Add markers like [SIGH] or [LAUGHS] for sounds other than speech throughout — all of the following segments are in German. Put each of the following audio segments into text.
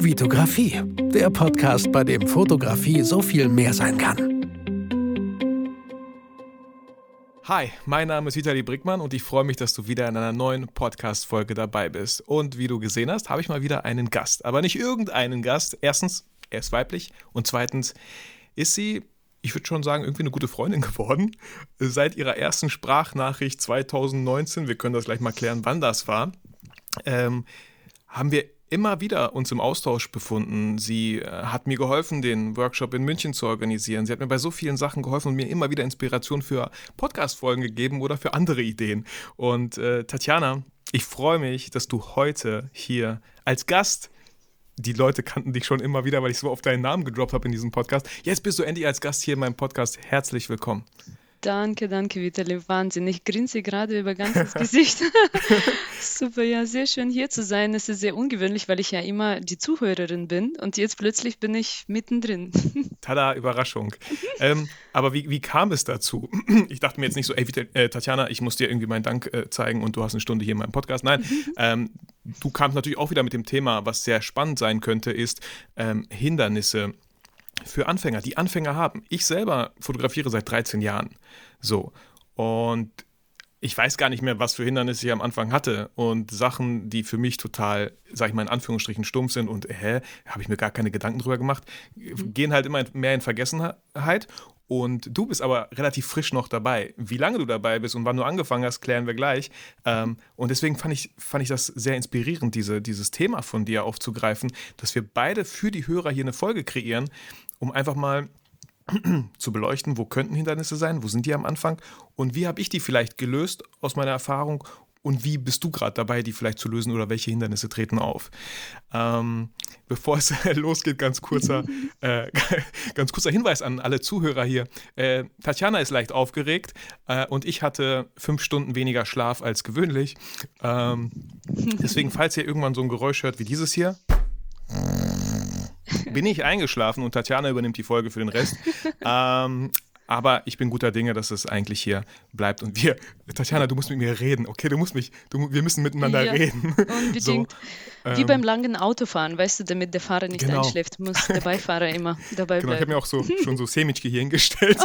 Vitografie, der Podcast, bei dem Fotografie so viel mehr sein kann. Hi, mein Name ist Vitali Brickmann und ich freue mich, dass du wieder in einer neuen Podcast-Folge dabei bist. Und wie du gesehen hast, habe ich mal wieder einen Gast. Aber nicht irgendeinen Gast. Erstens, er ist weiblich und zweitens ist sie ich würde schon sagen, irgendwie eine gute Freundin [LAUGHS] geworden. Seit ihrer ersten Sprachnachricht 2019, wir können das gleich mal klären, wann das war, ähm, haben wir immer wieder uns im Austausch befunden. Sie äh, hat mir geholfen, den Workshop in München zu organisieren. Sie hat mir bei so vielen Sachen geholfen und mir immer wieder Inspiration für Podcast-Folgen gegeben oder für andere Ideen. Und äh, Tatjana, ich freue mich, dass du heute hier als Gast die Leute kannten dich schon immer wieder, weil ich so oft deinen Namen gedroppt habe in diesem Podcast. Jetzt bist du endlich als Gast hier in meinem Podcast. Herzlich willkommen. Danke, danke, Vitali. Wahnsinn. Ich grinse gerade über ganzes [LAUGHS] Gesicht. [LAUGHS] Super, ja, sehr schön hier zu sein. Es ist sehr ungewöhnlich, weil ich ja immer die Zuhörerin bin und jetzt plötzlich bin ich mittendrin. [LAUGHS] Tada, Überraschung. ähm, aber wie, wie kam es dazu? [CLEARS THROAT] Ich dachte mir jetzt nicht so, ey, äh, Tatjana, ich muss dir irgendwie meinen Dank äh, zeigen und du hast eine Stunde hier in meinem Podcast. Nein, ähm, du kamst natürlich auch wieder mit dem Thema, was sehr spannend sein könnte, ist ähm, Hindernisse für Anfänger, die Anfänger haben. Ich selber fotografiere seit 13 Jahren. So. Und ich weiß gar nicht mehr, was für Hindernisse ich am Anfang hatte und Sachen, die für mich total, sag ich mal in Anführungsstrichen, stumpf sind und hä, habe ich mir gar keine Gedanken drüber gemacht, mhm. gehen halt immer mehr in Vergessenheit. Und du bist aber relativ frisch noch dabei. Wie lange du dabei bist und wann du angefangen hast, klären wir gleich. Ähm, und deswegen fand ich, fand ich das sehr inspirierend, diese, dieses Thema von dir aufzugreifen, dass wir beide für die Hörer hier eine Folge kreieren, um einfach mal [CLEARS THROAT] zu beleuchten, wo könnten Hindernisse sein, wo sind die am Anfang und wie habe ich die vielleicht gelöst aus meiner Erfahrung und wie bist du gerade dabei, die vielleicht zu lösen oder welche Hindernisse treten auf? Ähm, bevor es [LAUGHS] losgeht, ganz kurzer, [LAUGHS] äh, [LAUGHS] ganz kurzer Hinweis an alle Zuhörer hier. Äh, Tatjana ist leicht aufgeregt äh, und ich hatte fünf Stunden weniger Schlaf als gewöhnlich. Ähm, deswegen, falls ihr irgendwann so ein Geräusch hört wie dieses hier, bin ich eingeschlafen und Tatjana übernimmt die Folge für den Rest. [LAUGHS] ähm, aber ich bin guter Dinge, dass es eigentlich hier bleibt. Und wir, Tatjana, du musst mit mir reden, okay? Du musst mich, du, wir müssen miteinander ja, reden. [LAUGHS] Unbedingt. So, Wie ähm, beim langen Autofahren, weißt du, damit der Fahrer nicht genau. einschläft, muss der [LAUGHS] Beifahrer immer dabei genau, bleiben. Ich habe mir auch so [LAUGHS] schon so Semitschke hier hingestellt.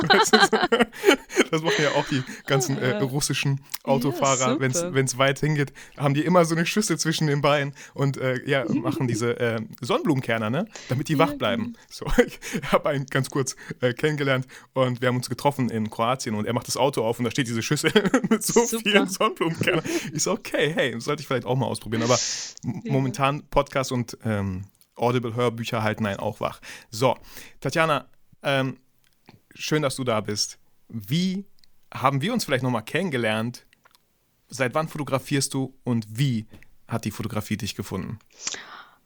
das machen ja auch die ganzen äh, russischen Autofahrer, ja, wenn es weit hingeht, haben die immer so eine Schüssel zwischen den Beinen und äh, ja, machen diese äh, Sonnenblumenkerner, ne? damit die wach bleiben. Genau. So, ich habe einen ganz kurz äh, kennengelernt und wir haben uns getroffen in Kroatien und er macht das Auto auf und da steht diese Schüssel [LAUGHS] mit so Super. vielen Sonnenblumenkernern. Ich so, okay, hey, sollte ich vielleicht auch mal ausprobieren. Aber ja. momentan Podcast und ähm, Audible-Hörbücher halten einen auch wach. So, Tatjana, ähm, schön, dass du da bist. Wie haben wir uns vielleicht nochmal kennengelernt? Seit wann fotografierst du und wie hat die Fotografie dich gefunden?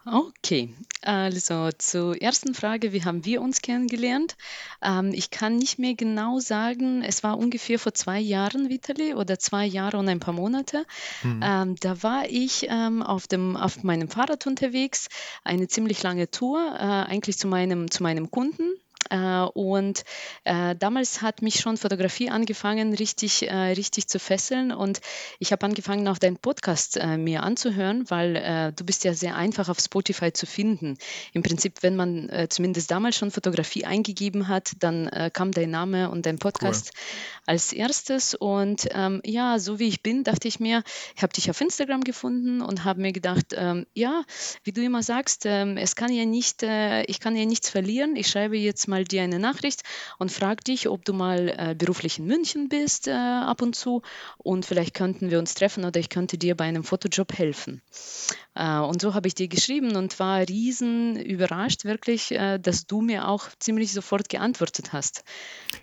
Okay, also zur ersten Frage, wie haben wir uns kennengelernt? Ähm, ich kann nicht mehr genau sagen, es war ungefähr vor zwei Jahren, Vitali, oder zwei Jahre und ein paar Monate. Mhm. Ähm, da war ich ähm, auf, dem, auf meinem Fahrrad unterwegs, eine ziemlich lange Tour, äh, eigentlich zu meinem, zu meinem Kunden, und äh, damals hat mich schon Fotografie angefangen, richtig, äh, richtig zu fesseln. Und ich habe angefangen, auch deinen Podcast mir anzuhören, weil du bist ja sehr einfach auf Spotify zu finden. Im Prinzip, wenn man zumindest damals schon Fotografie eingegeben hat, dann kam dein Name und dein Podcast cool. als erstes. Und ähm, ja, so wie ich bin, dachte ich mir, ich habe dich auf Instagram gefunden und habe mir gedacht, ähm, ja, wie du immer sagst, ähm, es kann ja nicht, äh, ich kann ja nichts verlieren. Ich schreibe jetzt mal mal dir eine Nachricht und frage dich, ob du mal äh, beruflich in München bist äh, ab und zu und vielleicht könnten wir uns treffen oder ich könnte dir bei einem Fotojob helfen. Äh, und so habe ich dir geschrieben und war riesen überrascht wirklich, äh, dass du mir auch ziemlich sofort geantwortet hast.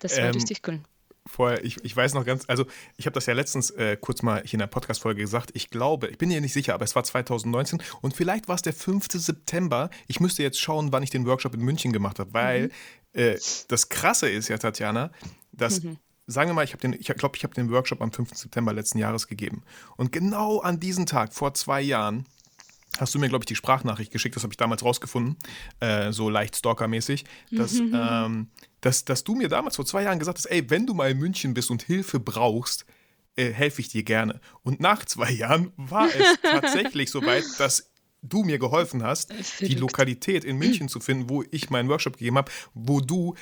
Das war ähm, richtig cool vorher, ich, ich weiß noch ganz, also ich habe das ja letztens äh, kurz mal hier in der Podcast-Folge gesagt, ich glaube, ich bin mir nicht sicher, aber es war 2019 und vielleicht war es der 5. September. Ich müsste jetzt schauen, wann ich den Workshop in München gemacht habe, weil mhm. äh, das Krasse ist ja, Tatjana, dass mhm sagen wir mal, ich habe den, ich glaube, ich habe den Workshop am 5. September letzten Jahres gegeben. Und genau an diesem Tag, vor zwei Jahren, hast du mir, glaube ich, die Sprachnachricht geschickt, das habe ich damals rausgefunden, äh, so leicht stalkermäßig, dass, ähm, dass, dass du mir damals vor zwei Jahren gesagt hast, ey, wenn du mal in München bist und Hilfe brauchst, äh, helfe ich dir gerne. Und nach zwei Jahren war es [LAUGHS] tatsächlich so weit, dass du mir geholfen hast, die Lokalität in München zu finden, wo ich meinen Workshop gegeben habe, wo du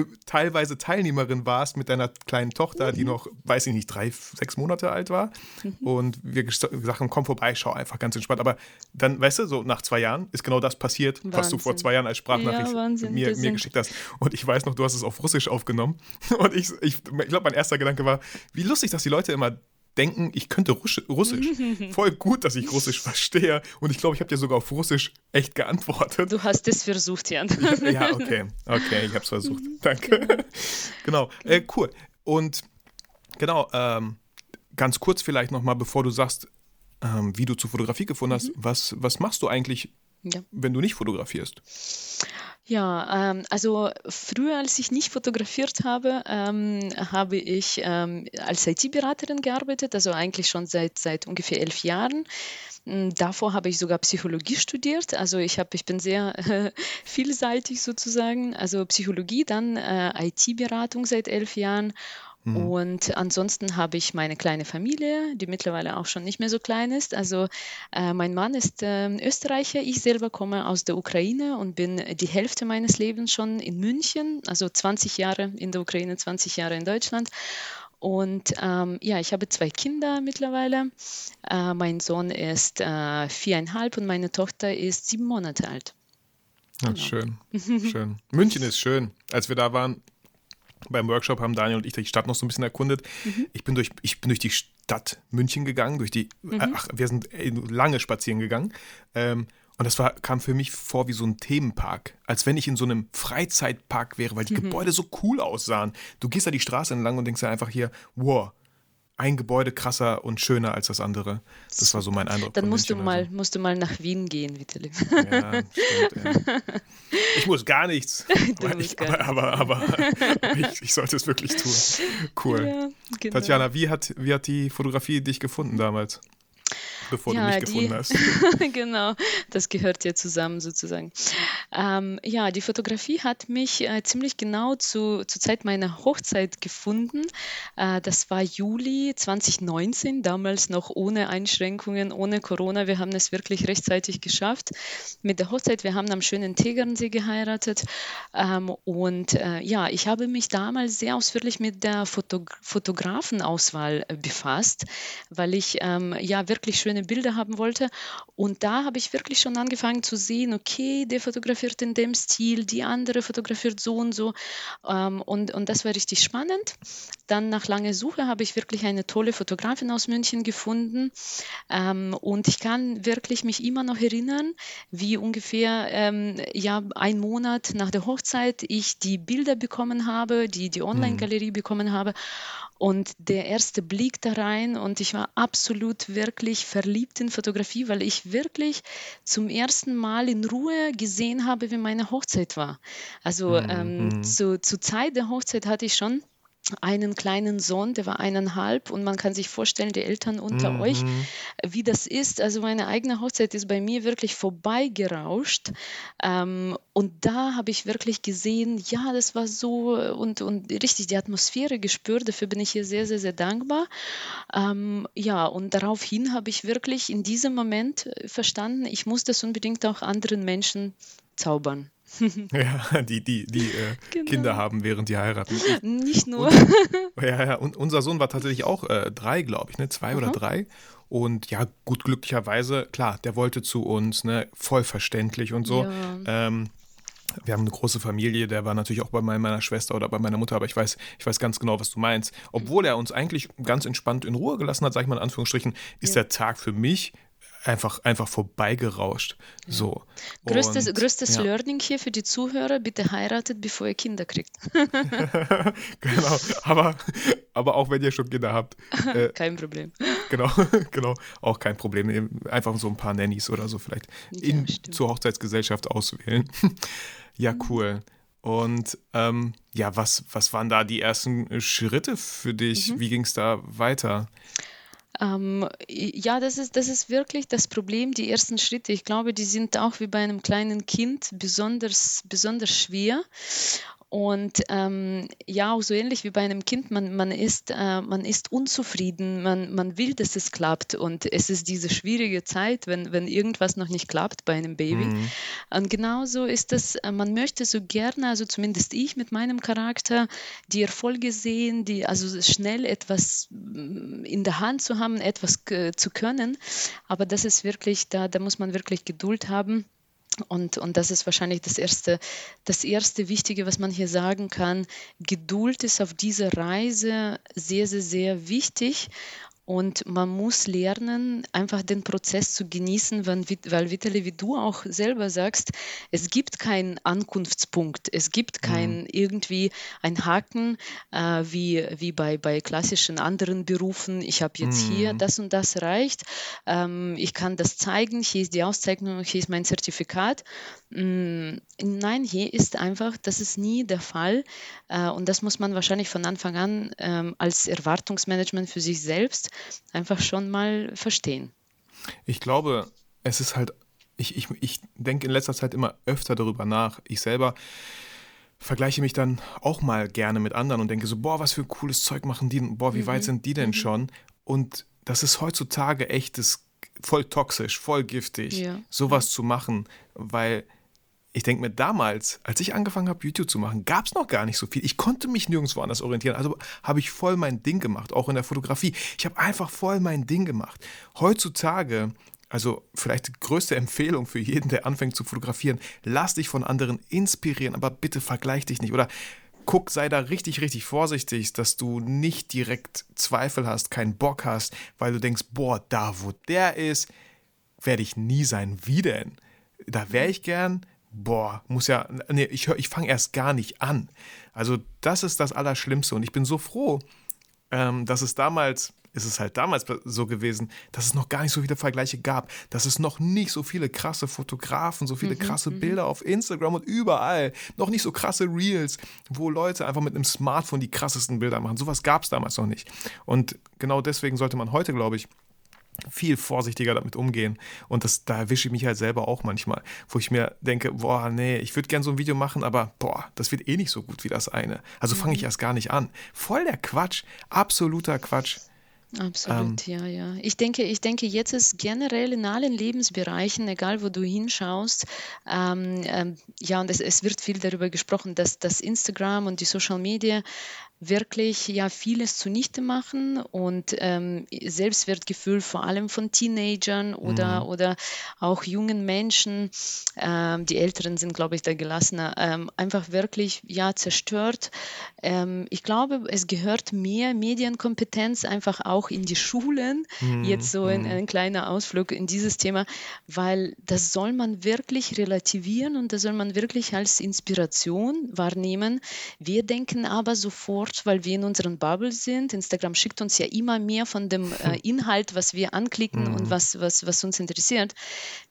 äh, teilweise Teilnehmerin warst mit deiner kleinen Tochter, die mhm. noch, weiß ich nicht, drei, sechs Monate alt war. Mhm. Und wir gesagt haben, komm vorbei, schau einfach ganz entspannt. Aber dann, weißt du, so nach zwei Jahren ist genau das passiert, Wahnsinn. was du vor zwei Jahren als Sprachnachricht ja, mir, mir geschickt hast. Und ich weiß noch, du hast es auf Russisch aufgenommen. [LAUGHS] Und ich, ich, ich glaube, mein erster Gedanke war, wie lustig, dass die Leute immer denken, ich könnte Russisch. [LAUGHS] Voll gut, dass ich Russisch verstehe. Und ich glaube, ich habe dir sogar auf Russisch echt geantwortet. Du hast es versucht, Jan. ja, okay. Okay, ich habe es versucht. Danke. Genau, [LAUGHS] genau. Äh, cool. Und genau, ähm, ganz kurz vielleicht nochmal, bevor du sagst, ähm, wie du zur Fotografie gefunden hast, mhm. was, was machst du eigentlich, ja. wenn du nicht fotografierst? Ja, ähm, also früher, als ich nicht fotografiert habe, ähm, habe ich ähm, als IT-Beraterin gearbeitet, also eigentlich schon seit, seit ungefähr elf Jahren. Hm, davor habe ich sogar Psychologie studiert. Also ich, hab, ich bin sehr äh, [LAUGHS] vielseitig sozusagen. Also Psychologie, dann äh, IT-Beratung seit elf Jahren Mhm. Und ansonsten habe ich meine kleine Familie, die mittlerweile auch schon nicht mehr so klein ist. Also äh, mein Mann ist äh, Österreicher, ich selber komme aus der Ukraine und bin die Hälfte meines Lebens schon in München, also 20 Jahre in der Ukraine, 20 Jahre in Deutschland. Und ähm, ja, ich habe zwei Kinder mittlerweile. Äh, mein Sohn ist äh, viereinhalb und meine Tochter ist sieben Monate alt. Ach, genau. Schön, [LAUGHS] schön. München ist schön. Als wir da waren, beim Workshop haben Daniel und ich die Stadt noch so ein bisschen erkundet. Mhm. Ich, bin durch, ich bin durch die Stadt München gegangen, durch die, mhm. ach, wir sind lange spazieren gegangen. Ähm, und das war, kam für mich vor wie so ein Themenpark. Als wenn ich in so einem Freizeitpark wäre, weil die mhm. Gebäude so cool aussahen. Du gehst da die Straße entlang und denkst dir einfach hier, wow, ein Gebäude krasser und schöner als das andere. Das war so mein Eindruck. Dann musst du, mal, musst du mal nach Wien gehen, Vitali. Ja, stimmt. Ja. [LAUGHS] Ich muss gar nichts. aber, ich, gar aber, aber, aber [LAUGHS] ich, ich, sollte es wirklich tun. Cool. Ja, genau. Tatjana, wie hat, wie hat die Fotografie dich gefunden damals? Bevor ja, du mich gefunden hast. [LAUGHS] genau, das gehört ja zusammen sozusagen. Ähm, ja, die Fotografie hat mich äh, ziemlich genau zu, zur Zeit meiner Hochzeit gefunden. Äh, das war Juli 2019, damals noch ohne Einschränkungen, ohne Corona. Wir haben es wirklich rechtzeitig geschafft mit der Hochzeit. Wir haben am schönen Tegernsee geheiratet. Ähm, und äh, ja, ich habe mich damals sehr ausführlich mit der Foto Fotografenauswahl äh, befasst, weil ich ähm, ja wirklich schöne schöne Bilder haben wollte. Und da habe ich wirklich schon angefangen zu sehen, okay, der fotografiert in dem Stil, die andere fotografiert so und so. Ähm, und, und das war richtig spannend. Dann nach langer Suche habe ich wirklich eine tolle Fotografin aus München gefunden. Ähm, und ich kann wirklich mich immer noch erinnern, wie ungefähr ähm, ja, ein Monat nach der Hochzeit ich die Bilder bekommen habe, die, die Online-Galerie bekommen habe. Und der erste Blick da rein und ich war absolut wirklich verliebt in Fotografie, weil ich wirklich zum ersten Mal in Ruhe gesehen habe, wie meine Hochzeit war. Also mhm. ähm, mhm. zu, zur Zeit der Hochzeit hatte ich schon einen kleinen Sohn, der war eineinhalb und man kann sich vorstellen, die Eltern unter mhm. euch, wie das ist. Also meine eigene Hochzeit ist bei mir wirklich vorbeigerauscht ähm, und da habe ich wirklich gesehen, ja, das war so und, und richtig die Atmosphäre gespürt. Dafür bin ich hier sehr, sehr, sehr dankbar. Ähm, ja, und daraufhin habe ich wirklich in diesem Moment verstanden, ich muss das unbedingt auch anderen Menschen zaubern. [LAUGHS] ja, die, die, die äh, genau. Kinder haben, während die heiraten. Nicht nur. Und, [LAUGHS] ja, ja, und unser Sohn war tatsächlich auch äh, drei, glaube ich, ne? Zwei mhm. oder drei. Und ja, gut, glücklicherweise, klar, der wollte zu uns, ne? Voll verständlich und so. Ja. Ähm, wir haben eine große Familie, der war natürlich auch bei meiner Schwester oder bei meiner Mutter, aber ich weiß, ich weiß ganz genau, was du meinst. Obwohl er uns eigentlich ganz entspannt in Ruhe gelassen hat, sag ich mal in Anführungsstrichen, ist ja. der Tag für mich einfach, einfach vorbeigerauscht. Ja. So. Größtes, und, größtes ja. Learning hier für die Zuhörer, bitte heiratet, bevor ihr Kinder kriegt. [LAUGHS] genau, aber, aber auch wenn ihr schon Kinder habt. Äh, [LAUGHS] kein Problem. Genau, [LAUGHS] genau, auch kein Problem. Einfach so ein paar Nannies oder so vielleicht in, zur Hochzeitsgesellschaft auswählen. ja, mhm. cool. Und ähm, ja, was, was waren da die ersten Schritte für dich? Mhm. Wie ging es da weiter? Ähm, ja, das ist, das ist wirklich das Problem, die ersten Schritte. Ich glaube, die sind auch wie bei einem kleinen Kind besonders, besonders schwer. Und ähm, ja, auch so ähnlich wie bei einem Kind, man, man, ist, äh, man ist unzufrieden, man, man will, dass es klappt. Und es ist diese schwierige Zeit, wenn, wenn irgendwas noch nicht klappt bei einem Baby. Mhm. Und genauso ist es, äh, man möchte so gerne, also zumindest ich mit meinem Charakter, die Erfolge sehen, die, also schnell etwas mm, in der Hand zu haben, etwas äh, zu können. Aber das ist wirklich, da, da muss man wirklich Geduld haben. Und, und das ist wahrscheinlich das erste, das erste Wichtige, was man hier sagen kann. Geduld ist auf dieser Reise sehr, sehr, sehr wichtig. Und man muss lernen, einfach den Prozess zu genießen, weil Vitali, wie du auch selber sagst, es gibt keinen Ankunftspunkt, es gibt kein mhm. irgendwie ein Haken, äh, wie, wie bei, bei klassischen anderen Berufen. Ich habe jetzt mhm. hier das und das erreicht, ähm, ich kann das zeigen, hier ist die Auszeichnung, hier ist mein Zertifikat. Mm, nein, hier ist einfach, das ist nie der Fall. Äh, und das muss man wahrscheinlich von Anfang an ähm, als Erwartungsmanagement für sich selbst einfach schon mal verstehen. Ich glaube, es ist halt, ich, ich, ich denke in letzter Zeit immer öfter darüber nach. Ich selber vergleiche mich dann auch mal gerne mit anderen und denke so, boah, was für cooles Zeug machen die, boah, wie mhm. weit sind die denn mhm. schon? Und das ist heutzutage echt das, voll toxisch, voll giftig, ja. sowas zu machen, weil ich denke mir, damals, als ich angefangen habe, YouTube zu machen, gab es noch gar nicht so viel. Ich konnte mich nirgendwo anders orientieren. Also habe ich voll mein Ding gemacht, auch in der Fotografie. Ich habe einfach voll mein Ding gemacht. Heutzutage, also vielleicht die größte Empfehlung für jeden, der anfängt zu fotografieren, lass dich von anderen inspirieren, aber bitte vergleich dich nicht. Oder guck, sei da richtig, richtig vorsichtig, dass du nicht direkt Zweifel hast, keinen Bock hast, weil du denkst, boah, da wo der ist, werde ich nie sein. Wie denn? Da wäre ich gern, boah, muss ja, nee, ich, ich fange erst gar nicht an. Also das ist das Allerschlimmste und ich bin so froh, ähm, dass es damals, ist es halt damals so gewesen, dass es noch gar nicht so viele Vergleiche gab, dass es noch nicht so viele krasse Fotografen, so viele mhm, krasse mhm. Bilder auf Instagram und überall, noch nicht so krasse Reels, wo Leute einfach mit einem Smartphone die krassesten Bilder machen. Sowas gab es damals noch nicht. Und genau deswegen sollte man heute, glaube ich, viel vorsichtiger damit umgehen. Und das, da erwische ich mich halt selber auch manchmal, wo ich mir denke, boah, nee, ich würde gerne so ein Video machen, aber boah, das wird eh nicht so gut wie das eine. Also fange ich mhm. erst gar nicht an. Voll der Quatsch, absoluter Quatsch. Absolut, ähm, ja, ja. Ich denke, ich denke, jetzt ist generell in allen Lebensbereichen, egal wo du hinschaust, ähm, ähm, ja, und es, es, wird viel darüber gesprochen, dass das Instagram und die Social Media wirklich ja vieles zunichte machen und ähm, Selbstwertgefühl vor allem von Teenagern oder, mhm. oder auch jungen Menschen, ähm, die Älteren sind, glaube ich, da gelassener, ähm, einfach wirklich ja zerstört. Ähm, ich glaube, es gehört mehr Medienkompetenz einfach auch in die Schulen. Mhm. Jetzt so ein, mhm. ein kleiner Ausflug in dieses Thema, weil das soll man wirklich relativieren und das soll man wirklich als Inspiration wahrnehmen. Wir denken aber sofort, sofort, weil wir in unseren Bubble sind. Instagram schickt uns ja immer mehr von dem äh, Inhalt, was wir anklicken mhm. und was, was, was uns interessiert.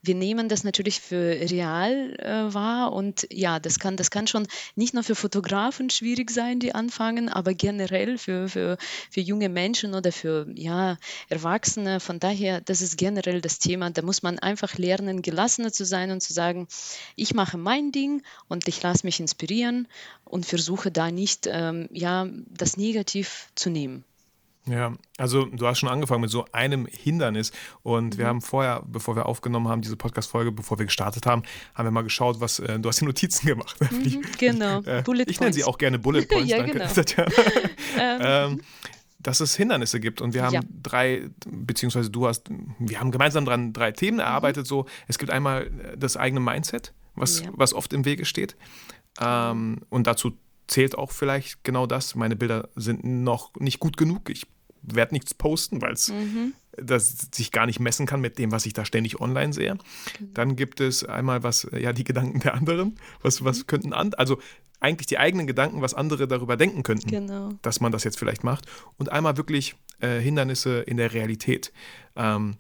Wir nehmen das natürlich für real äh, wahr und ja, das kann, das kann schon nicht nur für Fotografen schwierig sein, die anfangen, aber generell für, für, für junge Menschen oder für ja, Erwachsene. Von daher, das ist generell das Thema. Da muss man einfach lernen, gelassener zu sein und zu sagen, ich mache mein Ding und ich lasse mich inspirieren und versuche da nicht ähm, ja, das negativ zu nehmen. Ja, also du hast schon angefangen mit so einem Hindernis und mhm. wir haben vorher, bevor wir aufgenommen haben, diese Podcast-Folge, bevor wir gestartet haben, haben wir mal geschaut, was, äh, du hast die Notizen gemacht. [LAUGHS] Mhm, genau, [LAUGHS] äh, Bullet Ich nenne sie auch gerne Bullet [LAUGHS] Points, ja, danke. Genau. ähm, ähm, dass es Hindernisse gibt und wir haben ja. drei, beziehungsweise du hast, wir haben gemeinsam dran drei Themen mhm. erarbeitet, mhm. so, es gibt einmal das eigene Mindset, was, ja. was oft im Wege steht ähm, und dazu zählt auch vielleicht genau das. Meine Bilder sind noch nicht gut genug. Ich werde nichts posten, weil es mhm. sich gar nicht messen kann mit dem, was ich da ständig online sehe. Mhm. Dann gibt es einmal was, ja, die Gedanken der anderen. Was, was mhm. könnten an, also eigentlich die eigenen Gedanken, was andere darüber denken könnten, genau. dass man das jetzt vielleicht macht. Und einmal wirklich äh, Hindernisse in der Realität. Ähm,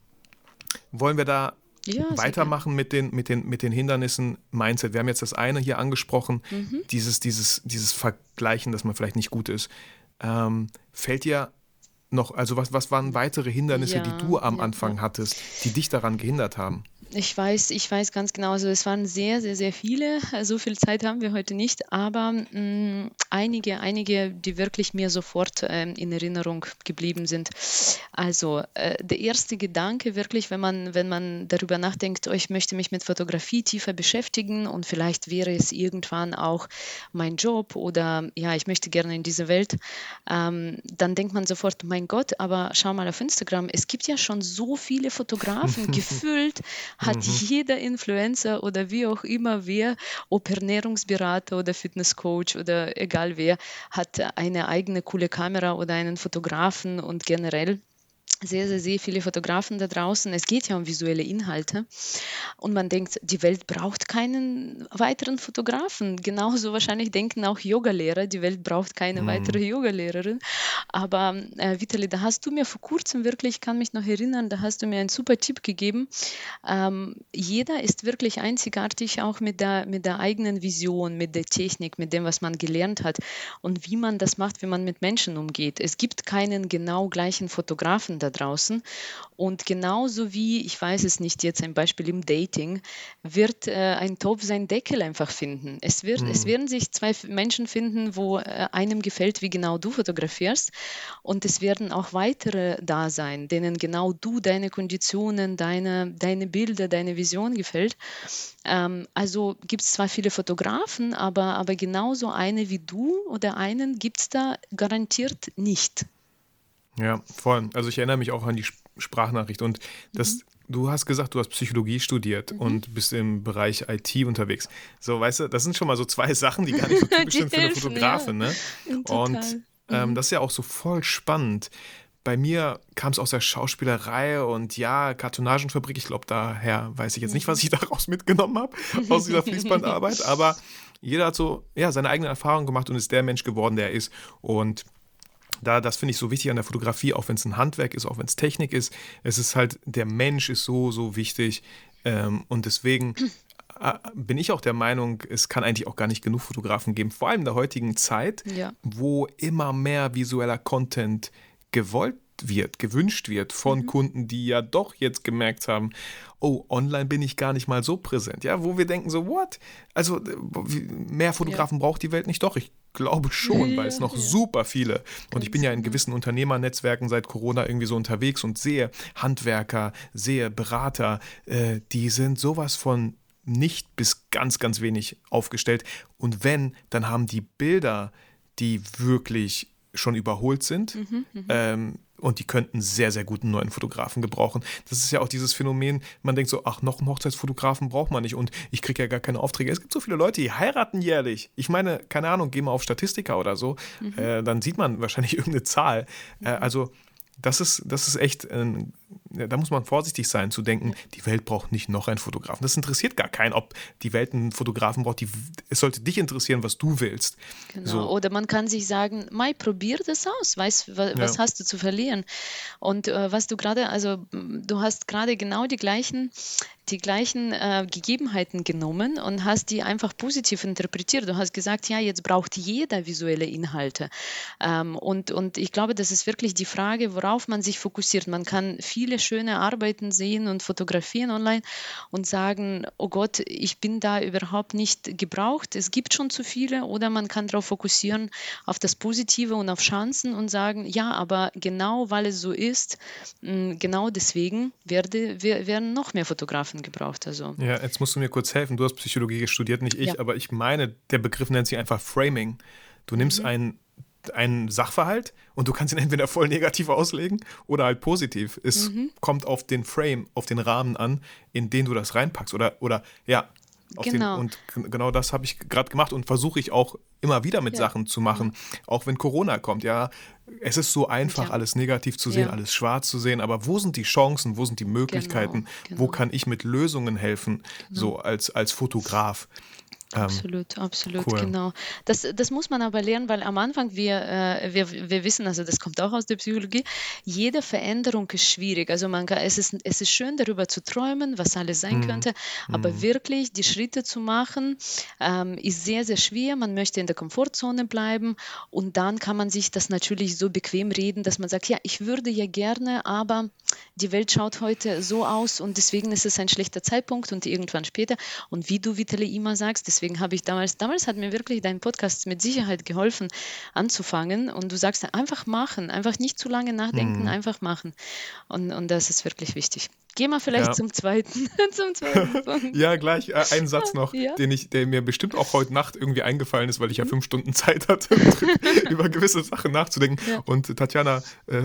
wollen wir da ja, weitermachen mit den, mit, den, mit den Hindernissen Mindset. Wir haben jetzt das eine hier angesprochen, mhm. dieses, dieses, dieses Vergleichen, dass man vielleicht nicht gut ist. Ähm, fällt dir noch, also was, was waren weitere Hindernisse, ja, die du am Anfang hattest, die dich daran gehindert haben? Ich weiß, ich weiß ganz genau, also es waren sehr, sehr, sehr viele. So viel Zeit haben wir heute nicht, aber mh, mm, einige, einige, die wirklich mir sofort äh, in Erinnerung geblieben sind. Also äh, der erste Gedanke wirklich, wenn man, wenn man darüber nachdenkt, oh, ich möchte mich mit Fotografie tiefer beschäftigen und vielleicht wäre es irgendwann auch mein Job oder ja, ich möchte gerne in diese Welt, ähm, dann denkt man sofort, mein Gott, aber schau mal auf Instagram, es gibt ja schon so viele Fotografen [LAUGHS] gefüllt hat mhm. jeder Influencer oder wie auch immer wer, ob Ernährungsberater oder Fitnesscoach oder egal wer, hat eine eigene coole Kamera oder einen Fotografen und generell sehr, sehr, sehr viele Fotografen da draußen. Es geht ja um visuelle Inhalte. Und man denkt, die Welt braucht keinen weiteren Fotografen. Genauso wahrscheinlich denken auch Yogalehrer, die Welt braucht keine mhm. weitere Yogalehrerin. Aber äh, Vitali, da hast du mir vor kurzem wirklich, ich kann mich noch erinnern, da hast du mir einen super Tipp gegeben. Ähm, jeder ist wirklich einzigartig, auch mit der, mit der eigenen Vision, mit der Technik, mit dem, was man gelernt hat und wie man das macht, wenn man mit Menschen umgeht. Es gibt keinen genau gleichen Fotografen da draußen. Und genauso wie, ich weiß es nicht, jetzt ein Beispiel im Dating, wird äh, ein Topf seinen Deckel einfach finden. Es, wird, mhm. es werden sich zwei Menschen finden, wo äh, einem gefällt, wie genau du fotografierst. Und es werden auch weitere da sein, denen genau du, deine Konditionen, deine, deine Bilder, deine Vision gefällt. Ähm, also gibt es zwar viele Fotografen, aber, aber genauso eine wie du oder einen gibt es da garantiert nicht. Ja, voll. Also ich erinnere mich auch an die Sprachnachricht und das, mhm. du hast gesagt, du hast Psychologie studiert mhm. und bist im Bereich IT unterwegs. So, weißt du, das sind schon mal so zwei [LAUGHS] Sachen, die gar nicht so [LAUGHS] typisch sind für eine Fotografin, ja. ne? Und ähm, mhm. das ist ja auch so voll spannend. Bei mir kam es aus der Schauspielerei und ja, Kartonagenfabrik. Ich glaube, daher weiß ich jetzt nicht, was ich [LAUGHS] daraus mitgenommen habe, aus dieser Fließbandarbeit. Aber jeder hat so ja, seine eigene Erfahrung gemacht und ist der Mensch geworden, der er ist. Und da, das finde ich so wichtig an der Fotografie, auch wenn es ein Handwerk ist, auch wenn es Technik ist. Es ist halt, der Mensch ist so, so wichtig. Ähm, und deswegen äh, bin ich auch der Meinung, es kann eigentlich auch gar nicht genug Fotografen geben, vor allem in der heutigen Zeit, ja. wo immer mehr visueller Content gewollt wird, gewünscht wird von mhm. Kunden, die ja doch jetzt gemerkt haben, oh, online bin ich gar nicht mal so präsent. Ja, wo wir denken so, what? Also mehr Fotografen ja. braucht die Welt nicht. Doch, ich glaube schon, ja, weil es noch ja. super viele. Und ich bin ja in gewissen Unternehmernetzwerken seit Corona irgendwie so unterwegs und sehe Handwerker, sehe Berater, äh, die sind sowas von nicht bis ganz, ganz wenig aufgestellt. Und wenn, dann haben die Bilder, die wirklich schon überholt sind. Mhm, mhm. ähm, und die könnten sehr, sehr guten neuen Fotografen gebrauchen. Das ist ja auch dieses Phänomen, man denkt so, ach, noch einen Hochzeitsfotografen braucht man nicht und ich kriege ja gar keine Aufträge. Es gibt so viele Leute, die heiraten jährlich. Ich meine, keine Ahnung, geh mal auf Statistiker oder so, mhm. äh, dann sieht man wahrscheinlich [LAUGHS] irgendeine Zahl. Äh, also das ist, das ist echt, äh, da muss man vorsichtig sein, zu denken, die Welt braucht nicht noch einen Fotografen. Das interessiert gar keinen, ob die Welt einen Fotografen braucht. Die, es sollte dich interessieren, was du willst. Genau. So. Oder man kann sich sagen, Mai, probier das aus. Weißt, was, was ja. hast du zu verlieren? Und äh, was du gerade, also du hast gerade genau die gleichen die gleichen äh, Gegebenheiten genommen und hast die einfach positiv interpretiert. Du hast gesagt, ja, jetzt braucht jeder visuelle Inhalte. Ähm, und, und ich glaube, das ist wirklich die Frage, worauf man sich fokussiert. Man kann viele schöne Arbeiten sehen und fotografieren online und sagen, oh Gott, ich bin da überhaupt nicht gebraucht, es gibt schon zu viele. Oder man kann darauf fokussieren, auf das Positive und auf Chancen und sagen, ja, aber genau weil es so ist, genau deswegen werde, werden noch mehr Fotografen gebraucht. Also. Ja, jetzt musst du mir kurz helfen. Du hast Psychologie studiert, nicht ich, ja. aber ich meine, der Begriff nennt sich einfach Framing. Du nimmst mhm. einen einen Sachverhalt und du kannst ihn entweder voll negativ auslegen oder halt positiv. Es mhm. kommt auf den Frame, auf den Rahmen an, in den du das reinpackst. Oder, oder ja, genau. Den, und genau das habe ich gerade gemacht und versuche ich auch immer wieder mit ja. Sachen zu machen, auch wenn Corona kommt. Ja, es ist so einfach, ja. alles negativ zu sehen, ja. alles schwarz zu sehen, aber wo sind die Chancen, wo sind die Möglichkeiten, genau, genau. wo kann ich mit Lösungen helfen, genau. so als, als Fotograf? Ähm, absolut, absolut, cool. genau. Das, das muss man aber lernen, weil am Anfang wir, äh, wir, wir wissen, also das kommt auch aus der Psychologie, jede Veränderung ist schwierig. Also man kann, es, ist, es ist schön darüber zu träumen, was alles sein mhm. könnte, aber mhm. wirklich die Schritte zu machen, ähm, ist sehr, sehr schwer. Man möchte in der Komfortzone bleiben und dann kann man sich das natürlich so bequem reden, dass man sagt, ja, ich würde ja gerne, aber die Welt schaut heute so aus und deswegen ist es ein schlechter Zeitpunkt und irgendwann später. Und wie du, Vitali, immer sagst, deswegen habe ich damals, damals hat mir wirklich dein Podcast mit Sicherheit geholfen, anzufangen. Und du sagst einfach machen, einfach nicht zu lange nachdenken, mhm. einfach machen. Und, und das ist wirklich wichtig. Geh mal vielleicht ja. zum zweiten, [LAUGHS] zum zweiten [LAUGHS] Punkt. Ja, gleich. Äh, einen Satz noch, ja. den ich, der mir bestimmt auch heute Nacht irgendwie eingefallen ist, weil ich ja mhm. fünf Stunden Zeit hatte, [LAUGHS] über gewisse Sachen nachzudenken. Ja. Und Tatjana, äh,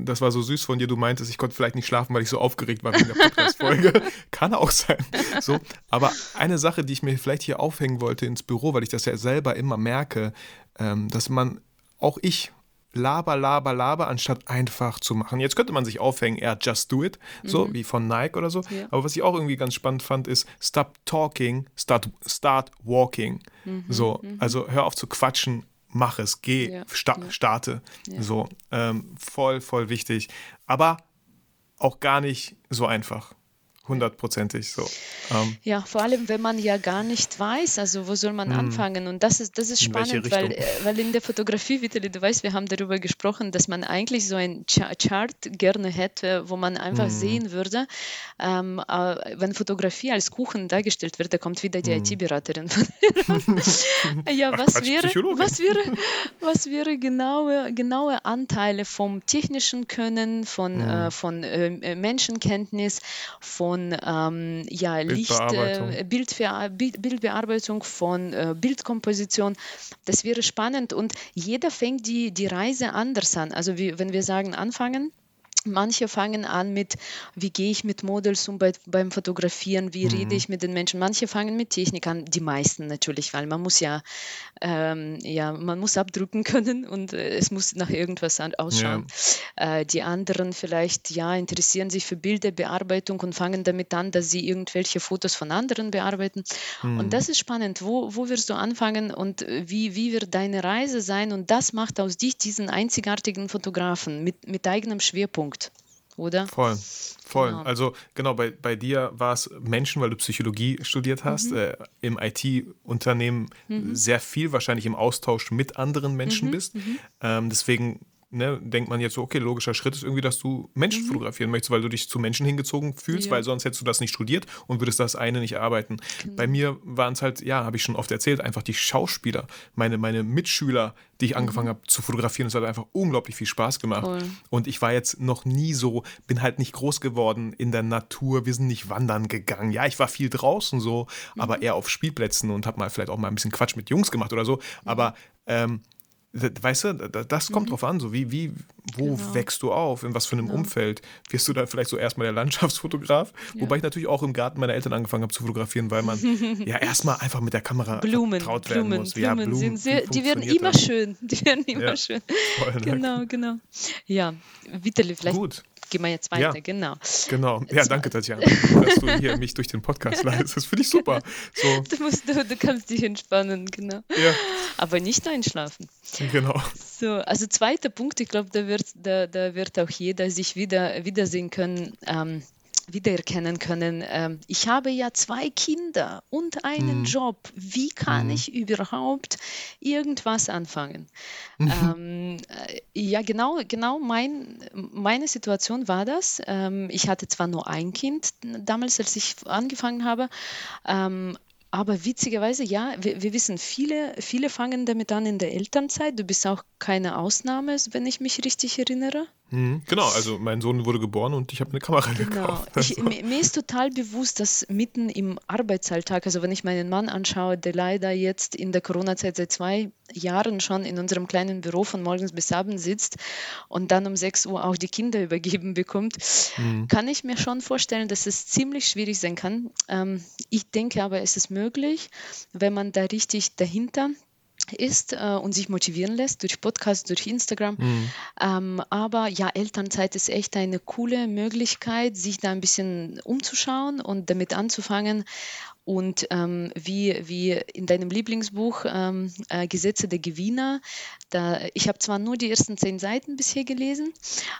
das war so süß von dir, du meintest, ich konnte vielleicht nicht schlafen, weil ich so aufgeregt war wegen der Podcast-Folge. Kann auch sein. So, aber eine Sache, die ich mir vielleicht hier aufhängen wollte ins Büro, weil ich das ja selber immer merke, ähm, dass man, auch ich, laber, laber, laber, anstatt einfach zu machen. Jetzt könnte man sich aufhängen, eher just do it, so mhm. wie von Nike oder so. Ja. Aber was ich auch irgendwie ganz spannend fand, ist stop talking, start, start walking. Mhm. So, mhm. also hör auf zu quatschen, mach es, geh, ja. Sta ja. starte. So, ähm, voll, voll wichtig. Aber auch gar nicht so einfach hundertprozentig so. Ähm, ja, vor allem, wenn man ja gar nicht weiß, also wo soll man mh. anfangen? Und das ist, das ist spannend, weil, äh, weil in der Fotografie, Vitali, du weißt, wir haben darüber gesprochen, dass man eigentlich so ein Chart gerne hätte, wo man einfach mh. sehen würde, ähm, äh, wenn Fotografie als Kuchen dargestellt wird, da kommt wieder die IT-Beraterin. [LAUGHS] ja, was, Ach, wäre, was wäre, was wäre genaue, genaue Anteile vom technischen Können, von, äh, von äh, Menschenkenntnis, von von ähm, ja, Licht, äh, Bildver Bildbearbeitung, von äh, Bildkomposition. Das wäre spannend und jeder fängt die, die Reise anders an. Also wie, wenn wir sagen anfangen, Manche fangen an mit, wie gehe ich mit Models um bei, beim Fotografieren, wie mhm. rede ich mit den Menschen. Manche fangen mit Technik an, die meisten natürlich, weil man muss ja, ähm, ja, man muss abdrucken [LAUGHS] können und äh, es muss nach irgendwas ausschauen. Ja. Äh, die anderen vielleicht, ja, interessieren sich für Bilderbearbeitung und fangen damit an, dass sie irgendwelche Fotos von anderen bearbeiten. Mhm. Und das ist spannend. Wo, wo wirst du anfangen und wie, wie wird deine Reise sein? Und das macht aus dich diesen einzigartigen Fotografen mit, mit eigenem Schwerpunkt. Punkt. Oder? Voll, voll. Genau. Also genau, bei, bei dir war es Menschen, weil du Psychologie studiert hast, mhm. äh, im IT-Unternehmen mhm. sehr viel wahrscheinlich im Austausch mit anderen Menschen mhm. bist. Mhm. Ähm, deswegen ne, denkt man jetzt so, okay, logischer Schritt ist irgendwie, dass du Menschen mhm. fotografieren möchtest, weil du dich zu Menschen hingezogen fühlst, ja. weil sonst hättest du das nicht studiert und würdest das eine nicht arbeiten. Genau. Bei mir waren es halt, ja, habe ich schon oft erzählt, einfach die Schauspieler, meine, meine Mitschüler, die ich mhm. angefangen habe zu fotografieren. Es hat einfach unglaublich viel Spaß gemacht. Cool. Und ich war jetzt noch nie so, bin halt nicht groß geworden in der Natur. Wir sind nicht wandern gegangen. Ja, ich war viel draußen so, mhm. aber eher auf Spielplätzen und habe mal vielleicht auch mal ein bisschen Quatsch mit Jungs gemacht oder so. Aber ähm, Weißt du, das kommt mhm. drauf an, so wie, wie, wo genau. wächst du auf, in was für einem genau. Umfeld? Wirst du dann vielleicht so erstmal der Landschaftsfotograf? Ja. Wobei ich natürlich auch im Garten meiner Eltern angefangen habe zu fotografieren, weil man [LAUGHS] ja erstmal einfach mit der Kamera Blumen, traut werden Blumen, muss. Blumen, ja, Blumen sind sehr, die werden immer schön. [LAUGHS] Die werden immer ja. schön. Voll, genau, genau. Ja, Vitali, vielleicht Gut gehen wir jetzt weiter, ja, genau. Genau. Ja, danke, Tatjana, dass du hier [LAUGHS] mich durch den Podcast leitest. Das finde ich super. So. Du, musst, du, du kannst dich entspannen, genau. Ja. Aber nicht einschlafen. Genau. So, also zweiter Punkt, ich glaube, da wird, da, da wird auch jeder sich wieder wiedersehen können. Ähm, wiedererkennen können, ähm, ich habe ja zwei Kinder und einen mhm. Job, wie kann mhm. ich überhaupt irgendwas anfangen? Mhm. Ähm, äh, ja, genau, genau mein, meine Situation war das. Ähm, ich hatte zwar nur ein Kind damals, als ich angefangen habe, ähm, aber witzigerweise, ja, wir, wir, wissen, viele, viele fangen damit an in der Elternzeit. Du bist auch keine Ausnahme, wenn ich mich richtig erinnere. Mhm, genau, also mein Sohn wurde geboren und ich habe eine Kamera genau. gekauft. Also. Ich, mir ist total bewusst, dass mitten im Arbeitsalltag, also wenn ich meinen Mann anschaue, der leider jetzt in der Corona-Zeit seit zwei Jahren schon in unserem kleinen Büro von morgens bis abends sitzt und dann um 6 Uhr auch die Kinder [LAUGHS] übergeben bekommt, mhm. kann ich mir schon vorstellen, dass es ziemlich schwierig sein kann. Ähm, ich denke aber, es ist möglich, wenn man da richtig dahinter ist äh, und sich motivieren lässt durch Podcasts, durch Instagram. Mhm. Ähm, aber ja, Elternzeit ist echt eine coole Möglichkeit, sich da ein bisschen umzuschauen und damit anzufangen. Und ähm, wie, wie in deinem Lieblingsbuch ähm, äh, Gesetze der Gewinner, da, ich habe zwar nur die ersten zehn Seiten bisher gelesen,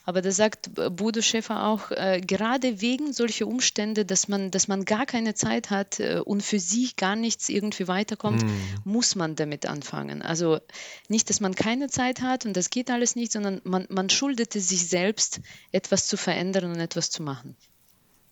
aber da sagt Bodo Schäfer auch, äh, gerade wegen solcher Umstände, dass man, dass man gar keine Zeit hat äh, und für sich gar nichts irgendwie weiterkommt, mm. muss man damit anfangen. Also nicht, dass man keine Zeit hat und das geht alles nicht, sondern man, man schuldete sich selbst, etwas zu verändern und etwas zu machen.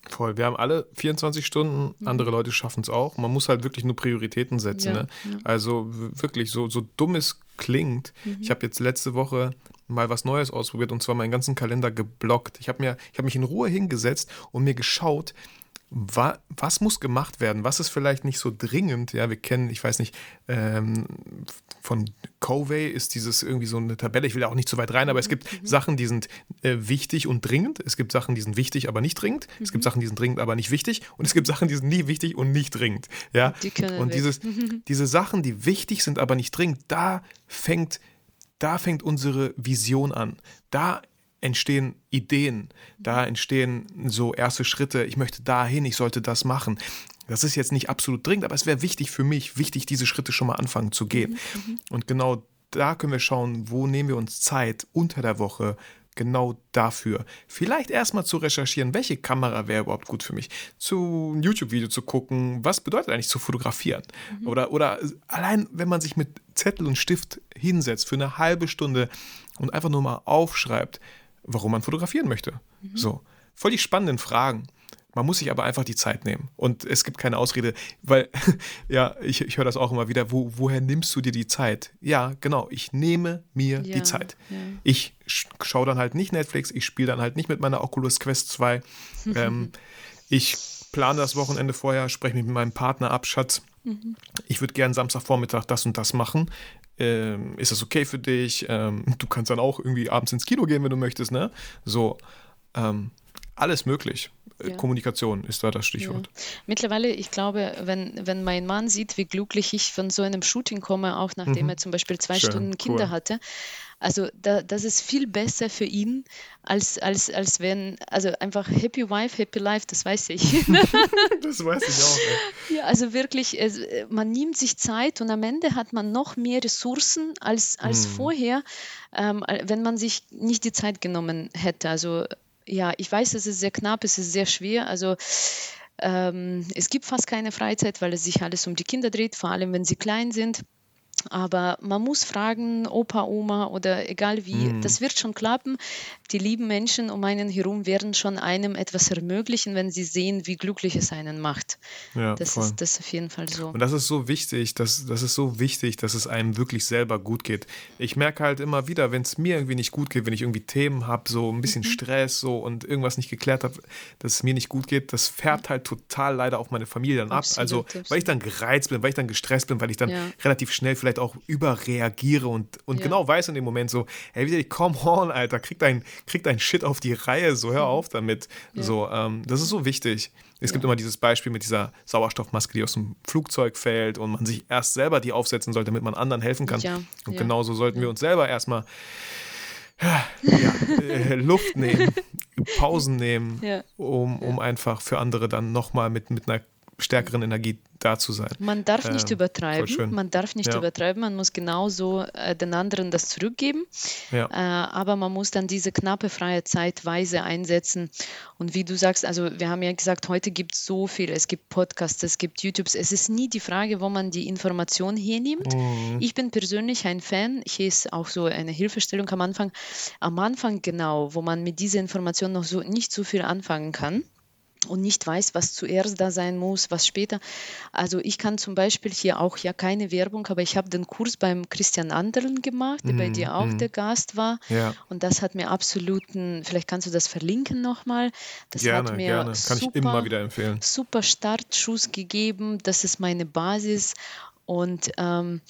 Voll. Wir haben alle 24 Stunden, mhm. andere Leute schaffen es auch. Man muss halt wirklich nur Prioritäten setzen. Ja, ne? ja. Also wirklich, so, so dumm es klingt. Mhm. Ich habe jetzt letzte Woche mal was Neues ausprobiert und zwar meinen ganzen Kalender geblockt. Ich habe hab mich in Ruhe hingesetzt und mir geschaut, wa, was muss gemacht werden? Was ist vielleicht nicht so dringend? Ja, wir kennen, ich weiß nicht, ähm, von Covey ist dieses irgendwie so eine Tabelle. Ich will da auch nicht zu weit rein, aber es gibt mhm. Sachen, die sind äh, wichtig und dringend. Es gibt Sachen, die sind wichtig, aber nicht dringend. Mhm. Es gibt mhm. Sachen, die sind dringend, aber nicht wichtig. Und es gibt Sachen, die sind nie wichtig und nicht dringend. Ja, die und dieses, [LAUGHS] diese Sachen, die wichtig sind, aber nicht dringend, da fängt da fängt unsere Vision an. Da entstehen Ideen, da entstehen so erste Schritte, ich möchte dahin, ich sollte das machen. Das ist jetzt nicht absolut dringend, aber es wäre wichtig für mich, wichtig, diese Schritte schon mal anfangen zu gehen. Mhm, mhm. Und genau da können wir schauen, wo nehmen wir uns Zeit unter der Woche, genau dafür. Vielleicht erstmal zu recherchieren, welche Kamera wäre überhaupt gut für mich. Zu ein YouTube-Video zu gucken, was bedeutet eigentlich zu fotografieren? Mhm. Oder, oder allein, wenn man sich mit Zettel und Stift hinsetzt für eine halbe Stunde und einfach nur mal aufschreibt, warum man fotografieren möchte. Mhm. So, voll die spannenden Fragen. Man muss sich aber einfach die Zeit nehmen. Und es gibt keine Ausrede, weil, [LAUGHS] ja, ich, ich höre das auch immer wieder, wo, woher nimmst du dir die Zeit? Ja, genau, ich nehme mir ja, die Zeit. Ja. Ich schaue dann halt nicht Netflix, ich spiele dann halt nicht mit meiner Oculus Quest 2. [LAUGHS] ähm, ich plane das Wochenende vorher, spreche mit meinem Partner ab, Schatz, mhm. ich würde gerne Samstagvormittag das und das machen ähm, ist das okay für dich? Ähm, du kannst dann auch irgendwie abends ins Kino gehen, wenn du möchtest, ne? So, ähm, alles möglich. Ja. Kommunikation ist da das Stichwort. Ja. Mittlerweile, ich glaube, wenn, wenn mein Mann sieht, wie glücklich ich von so einem Shooting komme, auch nachdem mhm. er zum Beispiel zwei Schön, Stunden Kinder cool. hatte, also da, das ist viel besser für ihn, als, als, als wenn, also einfach Happy Wife, Happy Life, das weiß ich. [LAUGHS] [LAUGHS] das weiß ich auch. Ja, ja also wirklich, es, man nimmt sich Zeit und am Ende hat man noch mehr Ressourcen als, als hm. vorher, ähm, wenn man sich nicht die Zeit genommen hätte. Also ja, ich weiß, es ist sehr knapp, es ist sehr schwer. Also ähm, es gibt fast keine Freizeit, weil es sich alles um die Kinder dreht, vor allem wenn sie klein sind. Aber man muss fragen, Opa, Oma oder egal wie, mhm. das wird schon klappen. Die lieben Menschen um einen herum werden schon einem etwas ermöglichen, wenn sie sehen, wie glücklich es einen macht. Ja, das, voll. ist, das auf jeden Fall so. Und das ist so wichtig, das, das ist so wichtig, dass es einem wirklich selber gut geht. Ich merke halt immer wieder, wenn es mir irgendwie nicht gut geht, wenn ich irgendwie Themen habe, so ein bisschen mhm. Stress so und irgendwas nicht geklärt habe, dass es mir nicht gut geht, das färbt halt total leider auf meine Familie dann ab. also, weil ich dann gereizt bin, weil ich dann gestresst bin, weil ich dann ja. relativ schnell vielleicht vielleicht auch überreagiere und, und ja. genau weiß in dem Moment so, hey, wieder, come on, Alter, krieg dein, krieg dein Shit auf die Reihe, so hör mhm. auf damit. Ja. So, ähm, das ist so wichtig. Es ja. gibt immer dieses Beispiel mit dieser Sauerstoffmaske, die aus dem Flugzeug fällt und man sich erst selber die aufsetzen soll, damit man anderen helfen kann. Ja. Und genauso sollten wir uns selber erstmal ja, äh, Luft nehmen, [LAUGHS] Pausen nehmen, um, um einfach für andere dann nochmal mit, mit einer stärkeren Energie da zu sein. Man darf äh, nicht übertreiben. Man darf nicht ja. übertreiben. Man muss genauso äh, den anderen das zurückgeben. Ja. Äh, aber man muss dann diese knappe freie Zeit weise einsetzen. Und wie du sagst, also wir haben ja gesagt, heute gibt es so viel. Es gibt Podcasts, es gibt YouTubes. Es ist nie die Frage, wo man die Information hernimmt. Mhm. Ich bin persönlich ein Fan. Hier ist auch so eine Hilfestellung am Anfang. Am Anfang genau, wo man mit dieser Information noch so nicht so viel anfangen kann und nicht weiß, was zuerst da sein muss, was später. Also ich kann zum Beispiel hier auch ja keine Werbung, aber ich habe den Kurs beim Christian Anderlen gemacht, der mm, bei dir auch mm. der Gast war. Ja. Und das hat mir absoluten, vielleicht kannst du das verlinken nochmal. Das gerne, hat mir gerne. Kann super, ich immer wieder empfehlen. Super Startschuss gegeben. Das ist meine Basis. Und ähm,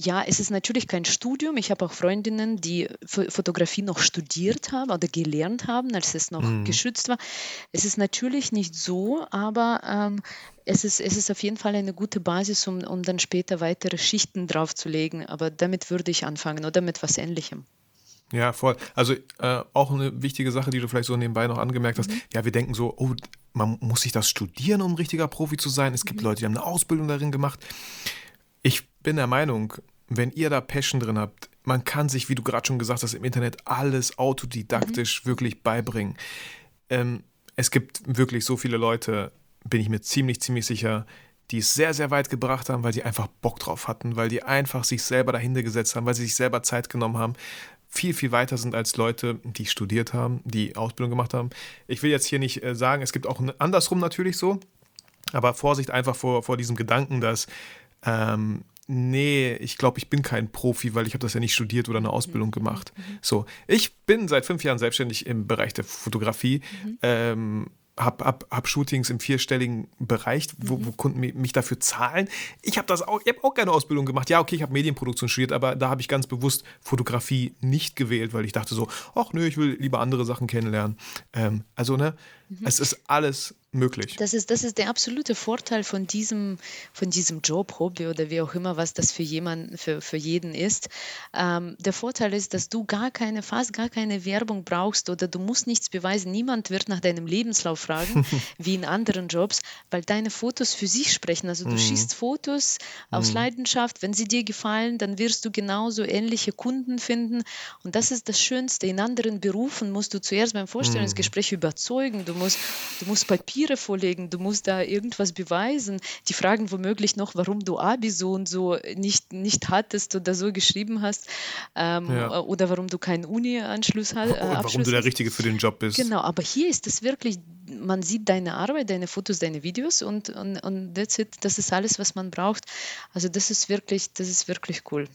ja, es ist natürlich kein Studium. Ich habe auch Freundinnen, die Fotografie noch studiert haben oder gelernt haben, als es noch mhm. geschützt war. Es ist natürlich nicht so, aber ähm, es, ist, es ist auf jeden Fall eine gute Basis, um, um dann später weitere Schichten draufzulegen. Aber damit würde ich anfangen oder mit was Ähnlichem. Ja, voll. Also äh, auch eine wichtige Sache, die du vielleicht so nebenbei noch angemerkt hast. Mhm. Ja, wir denken so, oh, man muss sich das studieren, um richtiger Profi zu sein. Es gibt mhm. Leute, die haben eine Ausbildung darin gemacht. Ich bin der Meinung, wenn ihr da Passion drin habt, man kann sich, wie du gerade schon gesagt hast, im Internet alles autodidaktisch mhm. wirklich beibringen. Ähm, es gibt wirklich so viele Leute, bin ich mir ziemlich, ziemlich sicher, die es sehr, sehr weit gebracht haben, weil die einfach Bock drauf hatten, weil die einfach sich selber dahinter gesetzt haben, weil sie sich selber Zeit genommen haben, viel, viel weiter sind als Leute, die studiert haben, die Ausbildung gemacht haben. Ich will jetzt hier nicht äh, sagen, es gibt auch andersrum natürlich so, aber Vorsicht einfach vor, vor diesem Gedanken, dass ähm, nee, ich glaube, ich bin kein Profi, weil ich habe das ja nicht studiert oder eine Ausbildung gemacht. Mhm. So, ich bin seit fünf Jahren selbstständig im Bereich der Fotografie. Mhm. Ähm, habe hab, hab Shootings im vierstelligen Bereich, wo, mhm. wo Kunden mich dafür zahlen. Ich habe das auch, ich habe auch keine Ausbildung gemacht. Ja, okay, ich habe Medienproduktion studiert, aber da habe ich ganz bewusst Fotografie nicht gewählt, weil ich dachte so, ach nö, ich will lieber andere Sachen kennenlernen. Ähm, also, ne, mhm. es ist alles möglich. Das ist, das ist der absolute Vorteil von diesem, von diesem Job, Hobby oder wie auch immer, was das für jemanden, für, für jeden ist. Ähm, der Vorteil ist, dass du gar keine, fast gar keine Werbung brauchst oder du musst nichts beweisen. Niemand wird nach deinem Lebenslauf fragen, [LAUGHS] wie in anderen Jobs, weil deine Fotos für sich sprechen. Also du mhm. schießt Fotos aus mhm. Leidenschaft. Wenn sie dir gefallen, dann wirst du genauso ähnliche Kunden finden. Und das ist das Schönste. In anderen Berufen musst du zuerst beim Vorstellungsgespräch mhm. überzeugen. Du musst, du musst Papier Papiere vorlegen, du musst da irgendwas beweisen. Die fragen womöglich noch, warum du Abi so und so nicht, nicht hattest oder so geschrieben hast ähm, ja. oder warum du keinen Uni-Anschluss hast. Äh, warum du der Richtige für den Job bist. Genau, aber hier ist es wirklich, man sieht deine Arbeit, deine Fotos, deine Videos und, und, und that's it. Das ist alles, was man braucht. Also das ist wirklich, das ist wirklich cool.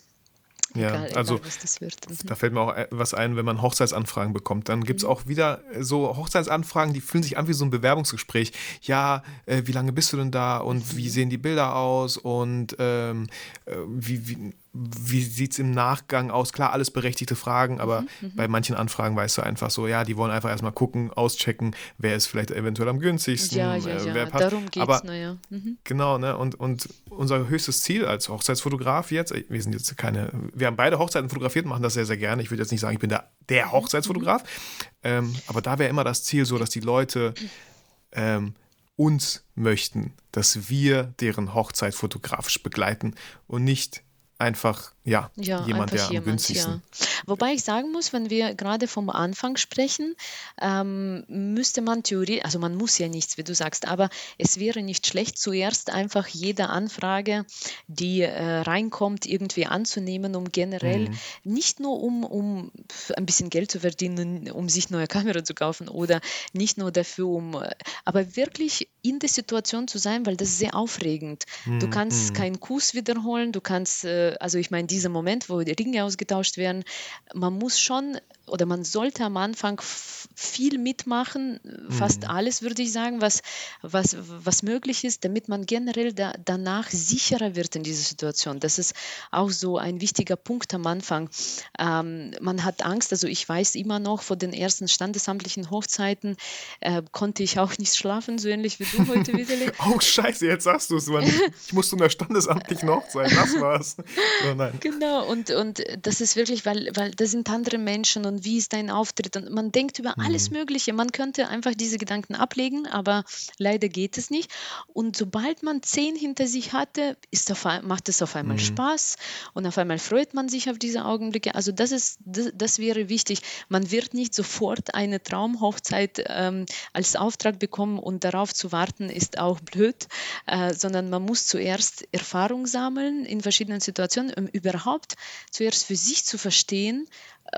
Ja, egal, also egal, mhm. da fällt mir auch was ein, wenn man Hochzeitsanfragen bekommt. Dann gibt es mhm. auch wieder so Hochzeitsanfragen, die fühlen sich an wie so ein Bewerbungsgespräch. Ja, äh, wie lange bist du denn da und wie mhm. sehen die Bilder aus und ähm, äh, wie, wie wie sieht es im Nachgang aus? Klar, alles berechtigte Fragen, aber mhm, mhm, bei manchen Anfragen weißt du einfach so, ja, die wollen einfach erstmal gucken, auschecken, wer ist vielleicht eventuell am günstigsten, ja, ja, äh, wer passt. Darum geht's, aber, naja. Mhm. Genau, ne? Und, und unser höchstes Ziel als Hochzeitsfotograf jetzt, äh, wir sind jetzt keine, wir haben beide Hochzeiten fotografiert, machen das sehr, sehr gerne. Ich würde jetzt nicht sagen, ich bin der, der mhm, Hochzeitsfotograf, mhm. ähm, aber da wäre immer das Ziel so, dass die Leute ähm, uns möchten, dass wir deren Hochzeit fotografisch begleiten und nicht einfach ja, ja jemand, der am günstigsten. Ja. Wobei ich sagen muss, wenn wir gerade vom Anfang sprechen, ähm, müsste man Theorie, also man muss ja nichts, wie du sagst, aber es wäre nicht schlecht, zuerst einfach jede Anfrage, die äh, reinkommt, irgendwie anzunehmen, um generell mhm. nicht nur um, um ein bisschen Geld zu verdienen, um sich neue Kamera zu kaufen oder nicht nur dafür, um, aber wirklich in der Situation zu sein, weil das ist sehr aufregend. Mhm. Du kannst mhm. keinen Kuss wiederholen, du kannst, äh, also ich meine, dieser Moment, wo die Ringe ausgetauscht werden, man muss schon oder man sollte am Anfang viel mitmachen, fast mhm. alles würde ich sagen, was, was, was möglich ist, damit man generell da, danach sicherer wird in dieser Situation. Das ist auch so ein wichtiger Punkt am Anfang. Ähm, man hat Angst, also ich weiß immer noch, vor den ersten standesamtlichen Hochzeiten äh, konnte ich auch nicht schlafen, so ähnlich wie du heute [LAUGHS] wieder. oh scheiße, jetzt sagst du es, [LAUGHS] ich musste in der standesamtlichen Hochzeit, das war's. So, [LAUGHS] nein. Genau, und, und das ist wirklich, weil, weil das sind andere Menschen und wie ist dein Auftritt und man denkt über mhm. alles Mögliche. Man könnte einfach diese Gedanken ablegen, aber leider geht es nicht. Und sobald man zehn hinter sich hatte, ist auf, macht es auf einmal mhm. Spaß und auf einmal freut man sich auf diese Augenblicke. Also das ist, das, das wäre wichtig. Man wird nicht sofort eine Traumhochzeit ähm, als Auftrag bekommen und darauf zu warten ist auch blöd, äh, sondern man muss zuerst Erfahrung sammeln in verschiedenen Situationen, um überhaupt zuerst für sich zu verstehen,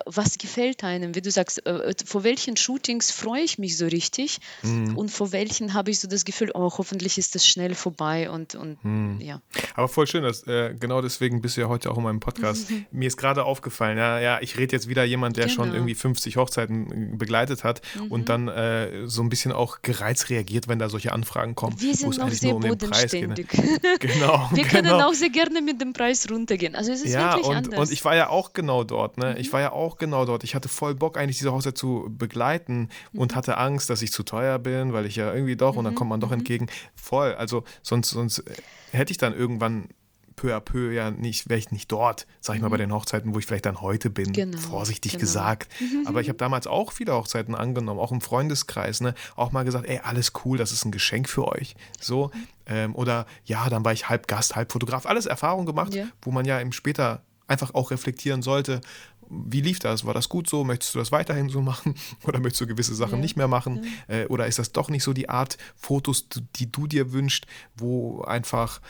was gefällt einem? Wie du sagst, äh, vor welchen Shootings freue ich mich so richtig mhm. und vor welchen habe ich so das Gefühl, oh, hoffentlich ist das schnell vorbei und, und mhm. ja. Aber voll schön, dass äh, genau deswegen bist du ja heute auch in meinem Podcast. Mhm. [LAUGHS] Mir ist gerade aufgefallen, ja, ja, ich rede jetzt wieder jemand, der genau. schon irgendwie 50 Hochzeiten äh, begleitet hat und mhm. dann äh, so ein bisschen auch gereizt reagiert, wenn da solche Anfragen kommen. Wir sind noch sehr um bodenständig. [LAUGHS] genau. Wir können genau. auch sehr gerne mit dem Preis runtergehen. Also es ist ja, wirklich und, anders. Und ich war ja auch genau dort, ne? Ich mhm. war ja auch genau dort. Ich hatte voll Bock, eigentlich diese Hochzeit zu begleiten mhm. und hatte Angst, dass ich zu teuer bin, weil ich ja irgendwie doch, mhm. und dann mhm, kommt man doch mhm. entgegen. Voll. Also sonst, sonst hätte ich dann irgendwann peu à peu ja nicht, wäre ich nicht dort, sag ich mal, bei den Hochzeiten, wo ich vielleicht dann heute bin, Genau, vorsichtig genau. gesagt. Aber ich habe damals auch viele Hochzeiten angenommen, auch im Freundeskreis, ne? Auch mal gesagt, ey, alles cool, das ist ein Geschenk für euch. So. Ähm, oder ja, dann war ich halb Gast, halb Fotograf. Alles Erfahrungen gemacht, Ja. wo man ja eben später einfach auch reflektieren sollte. Wie lief das? War das gut so? Möchtest du das weiterhin so machen? [LAUGHS] Oder möchtest du gewisse Sachen Ja. nicht mehr machen? Äh, oder ist das doch nicht so die Art Fotos, die du dir wünschst, wo einfach.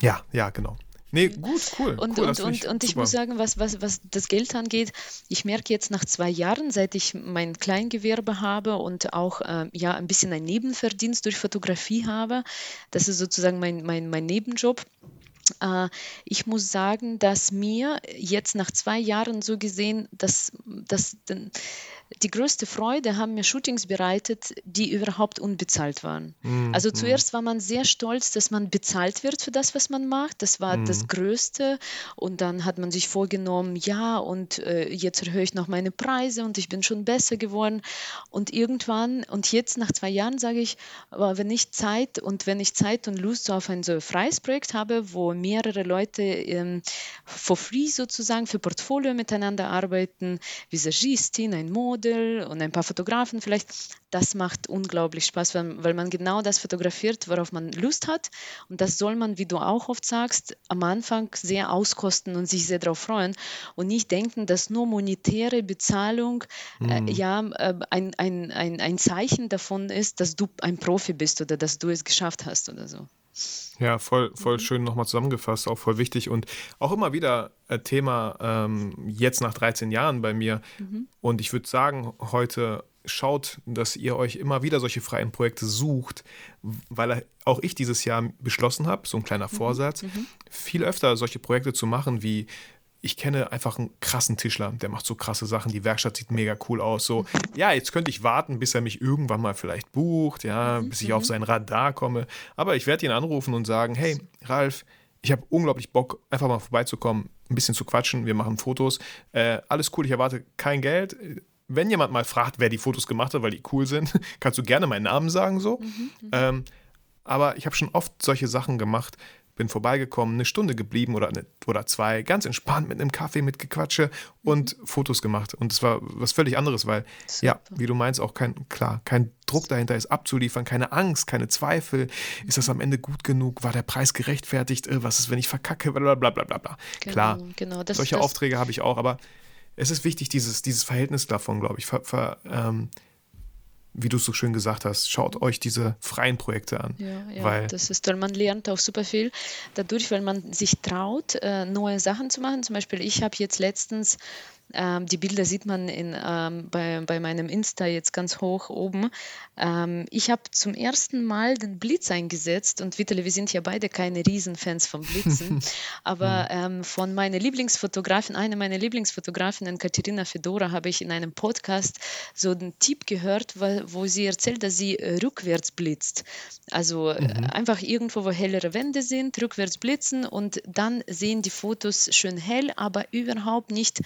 Ja, ja, genau. Nee, gut, cool. Und, cool, und, und, und ich super. muss sagen, was, was, was das Geld angeht, ich merke jetzt nach zwei Jahren, seit ich mein Kleingewerbe habe und auch ähm, ja, ein bisschen ein Nebenverdienst durch Fotografie habe, das ist sozusagen mein, mein, mein Nebenjob. Äh, ich muss sagen, dass mir jetzt nach zwei Jahren so gesehen, dass, dass die größte Freude haben mir Shootings bereitet, die überhaupt unbezahlt waren. Mhm, Also zuerst war man sehr stolz, dass man bezahlt wird für das, was man macht. Das war Mhm. das Größte. Und dann hat man sich vorgenommen, ja, und äh, jetzt erhöhe ich noch meine Preise und ich bin schon besser geworden. Und irgendwann, und jetzt nach zwei Jahren sage ich, aber wenn ich Zeit und wenn ich Zeit und Lust auf ein so freies Projekt habe, wo mehrere Leute ähm, for free sozusagen für Portfolio miteinander arbeiten, Visagistin, ein Model und ein paar Fotografen vielleicht, das macht unglaublich Spaß, weil, man genau das fotografiert, worauf man Lust hat. Und das soll man, wie du auch oft sagst, am Anfang sehr auskosten und sich sehr darauf freuen und nicht denken, dass nur monetäre Bezahlung äh, ja äh, ein, ein, ein, ein Zeichen davon ist, dass du ein Profi bist oder dass du es geschafft hast oder so. Ja, voll, Mhm. voll schön nochmal zusammengefasst, auch voll wichtig und auch immer wieder äh, Thema ähm, jetzt nach 13 Jahren bei mir. Mhm. Und ich würde sagen, heute schaut, dass ihr euch immer wieder solche freien Projekte sucht, weil auch ich dieses Jahr beschlossen habe, so ein kleiner Mhm. Vorsatz, viel öfter solche Projekte zu machen wie ich kenne einfach einen krassen Tischler, der macht so krasse Sachen, die Werkstatt sieht mega cool aus. So, ja, jetzt könnte ich warten, bis er mich irgendwann mal vielleicht bucht, ja, bis ich auf sein Radar komme. Aber ich werde ihn anrufen und sagen, hey, Ralf, ich habe unglaublich Bock, einfach mal vorbeizukommen, ein bisschen zu quatschen, wir machen Fotos. Äh, alles cool, ich erwarte kein Geld. Wenn jemand mal fragt, wer die Fotos gemacht hat, weil die cool sind, [LAUGHS] kannst du gerne meinen Namen sagen so. Ähm, aber ich habe schon oft solche Sachen gemacht, bin vorbeigekommen, eine Stunde geblieben oder, eine, oder zwei, ganz entspannt mit einem Kaffee, mit Gequatsche und Fotos gemacht. Und es war was völlig anderes, weil, ja, wie du meinst, auch kein, klar, kein Druck dahinter ist abzuliefern, keine Angst, keine Zweifel. Ist das am Ende gut genug? War der Preis gerechtfertigt? Äh, Was ist, wenn ich verkacke? Blablabla. Bla, bla, bla. Genau, Klar, genau. Das- solche das- Aufträge habe ich auch, aber es ist wichtig, dieses, dieses Verhältnis davon, glaube ich, ver, ver, ähm, wie du es so schön gesagt hast, schaut euch diese freien Projekte an. Ja, ja, weil das ist toll. Man lernt auch super viel dadurch, weil man sich traut, äh, neue Sachen zu machen. Zum Beispiel, ich habe jetzt letztens, ähm, die Bilder sieht man in, ähm, bei, bei meinem Insta jetzt ganz hoch oben. Ähm, ich habe zum ersten Mal den Blitz eingesetzt und Vitali, wir sind ja beide keine Riesenfans von Blitzen, [LAUGHS] aber ähm, von meiner Lieblingsfotografin, einer meiner Lieblingsfotografinnen, Katerina Fedora, habe ich in einem Podcast so den Tipp gehört, wo, wo sie erzählt, dass sie äh, rückwärts blitzt. Also äh, einfach irgendwo, wo hellere Wände sind, rückwärts blitzen und dann sehen die Fotos schön hell, aber überhaupt nicht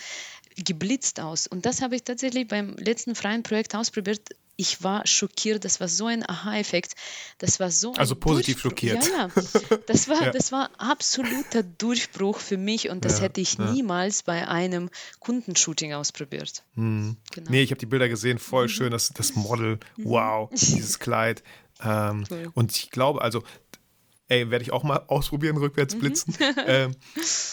geblitzt aus. Und das habe ich tatsächlich beim letzten freien Projekt ausprobiert. Ich war schockiert, das war so ein Aha-Effekt. Das war so ein Also positiv Durchbruch. schockiert. Ja, ja. Das war, [LAUGHS] Ja. das war absoluter Durchbruch für mich und das Ja, hätte ich niemals bei einem Kundenshooting ausprobiert. Genau. Nee, ich habe die Bilder gesehen, voll schön, das, das Model, wow, [LAUGHS] dieses Kleid. Ähm, Cool. Und ich glaube, also, ey, werde ich auch mal [LAUGHS] ausprobieren, rückwärts blitzen. [LAUGHS] ähm,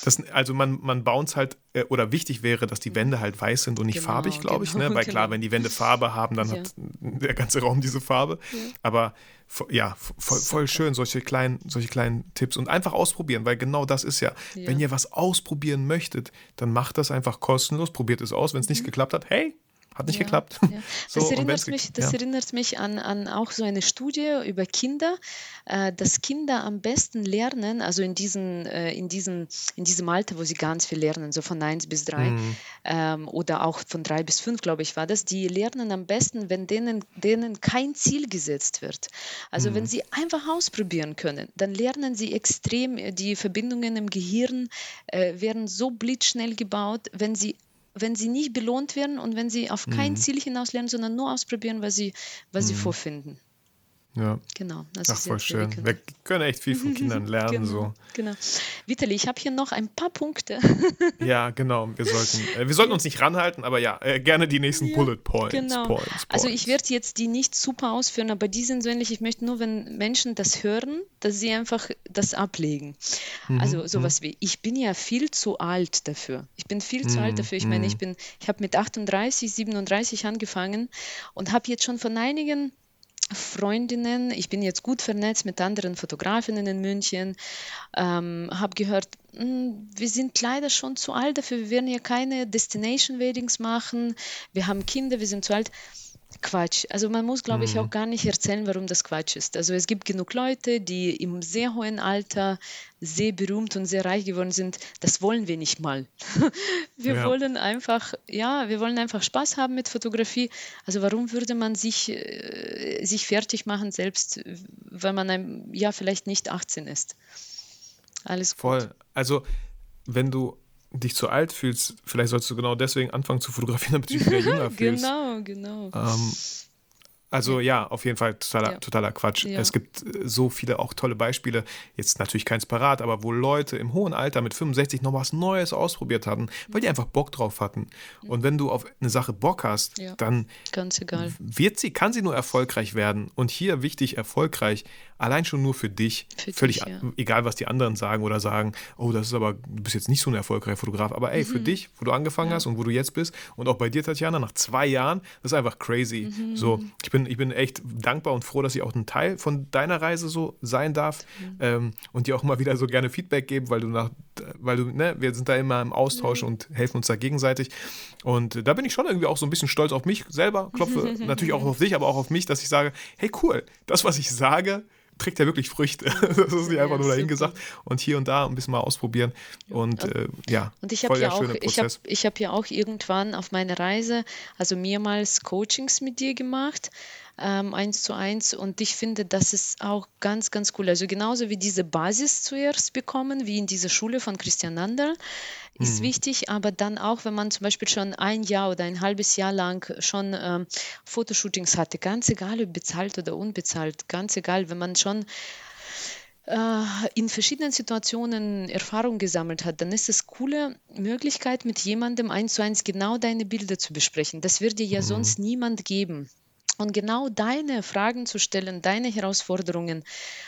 das, also man, man bounce halt, äh, oder wichtig wäre, dass die Wände halt weiß sind und nicht Genau, farbig, glaube ich. genau, Ne? Weil klar, genau. wenn die Wände Farbe haben, dann Ja. hat der ganze Raum diese Farbe. Aber vo- ja, voll, voll schön, solche kleinen, solche kleinen Tipps und einfach ausprobieren, weil genau das ist ja. Ja. Wenn ihr was ausprobieren möchtet, dann macht das einfach kostenlos, probiert es aus. Wenn es nicht geklappt hat, hey, hat nicht. Ja, geklappt. ja. [LAUGHS] So, das erinnert mich, das ja. erinnert mich an, an auch so eine Studie über Kinder, äh, dass Kinder am besten lernen, also in, diesen, äh, in, diesen, in diesem Alter, wo sie ganz viel lernen, so von 1 bis 3 Mhm. ähm, oder auch von 3 bis 5, glaube ich, war das, die lernen am besten, wenn denen, denen kein Ziel gesetzt wird. Also Mhm. wenn sie einfach ausprobieren können, dann lernen sie extrem, äh, die Verbindungen im Gehirn äh, werden so blitzschnell gebaut, wenn sie wenn sie nicht belohnt werden und wenn sie auf Mhm. kein Ziel hinaus lernen, sondern nur ausprobieren, was sie, was sie vorfinden. Ja. Genau. Also Ach, voll schön. Wir können. wir können echt viel von [LAUGHS] Kindern lernen. genau, so. genau. Vitali, ich habe hier noch ein paar Punkte. [LAUGHS] ja, genau. Wir sollten, äh, wir sollten uns nicht ranhalten, aber ja, äh, gerne die nächsten ja, Bullet Points, genau. Points, Points. Also ich werde jetzt die nicht super ausführen, aber die sind so ähnlich. Ich möchte nur, wenn Menschen das hören, dass sie einfach das ablegen. Mhm. Also sowas mhm. wie, ich bin ja viel zu alt dafür. Ich bin viel zu alt mhm, dafür. Ich meine, ich mhm. bin, ich habe mit 38, 37 angefangen und habe jetzt schon von einigen Freundinnen, ich bin jetzt gut vernetzt mit anderen Fotografinnen in München, ähm, habe gehört, hm, wir sind leider schon zu alt dafür, wir werden ja keine Destination Weddings machen, wir haben Kinder, wir sind zu alt. Quatsch. Also man muss, glaube ich, auch mhm. gar nicht erzählen, warum das Quatsch ist. Also es gibt genug Leute, die im sehr hohen Alter sehr berühmt und sehr reich geworden sind. Das wollen wir nicht mal. [LAUGHS] wir ja. wollen einfach, ja, wir wollen einfach Spaß haben mit Fotografie. Also warum würde man sich, äh, sich fertig machen, selbst wenn man ein, ja vielleicht nicht 18 ist? Alles gut. Voll. Also wenn du dich zu alt fühlst, vielleicht sollst du genau deswegen anfangen zu fotografieren, damit du dich wieder [LAUGHS] jünger fühlst. genau, genau. Ähm, also ja, auf jeden Fall totaler, ja. totaler Quatsch. Ja. Es gibt äh, so viele auch tolle Beispiele, jetzt natürlich keins parat, aber wo Leute im hohen Alter mit 65 noch was Neues ausprobiert hatten, weil die einfach Bock drauf hatten. Und wenn du auf eine Sache Bock hast, ja. dann wird sie, kann sie nur erfolgreich werden. Und hier wichtig, erfolgreich, allein schon nur für dich. Für Völlig dich, egal, was die anderen sagen oder sagen, oh, das ist aber, du bist jetzt nicht so ein erfolgreicher Fotograf. Aber ey, mhm. für dich, wo du angefangen hast und wo du jetzt bist und auch bei dir, Tatjana, nach zwei Jahren, das ist einfach crazy. Mhm. So, ich bin ich bin echt dankbar und froh, dass ich auch ein Teil von deiner Reise so sein darf mhm. ähm, und dir auch immer wieder so gerne Feedback geben, weil du nach, weil du, ne, wir sind da immer im Austausch und helfen uns da gegenseitig. Und da bin ich schon irgendwie auch so ein bisschen stolz auf mich selber, klopfe [LAUGHS] natürlich auch auf dich, aber auch auf mich, dass ich sage, hey cool, das, was ich sage, trägt ja wirklich Früchte. [LAUGHS] das ist nicht einfach nur dahin gesagt und hier und da ein bisschen mal ausprobieren. Und äh, ja, und ich habe ja auch, ich habe ich hab ja auch irgendwann auf meiner Reise, also mehrmals Coachings mit dir gemacht ähm, eins zu eins. Und ich finde, das ist auch ganz, ganz cool. Also genauso wie diese Basis zuerst bekommen, wie in dieser Schule von Christian Nandel, ist mhm. wichtig, aber dann auch, wenn man zum Beispiel schon ein Jahr oder ein halbes Jahr lang schon ähm, Fotoshootings hatte, ganz egal, ob bezahlt oder unbezahlt, ganz egal, wenn man schon äh, in verschiedenen Situationen Erfahrung gesammelt hat, dann ist es coole Möglichkeit, mit jemandem eins zu eins genau deine Bilder zu besprechen. Das wird dir ja mhm. sonst niemand geben. Und genau deine Fragen zu stellen, deine Herausforderungen,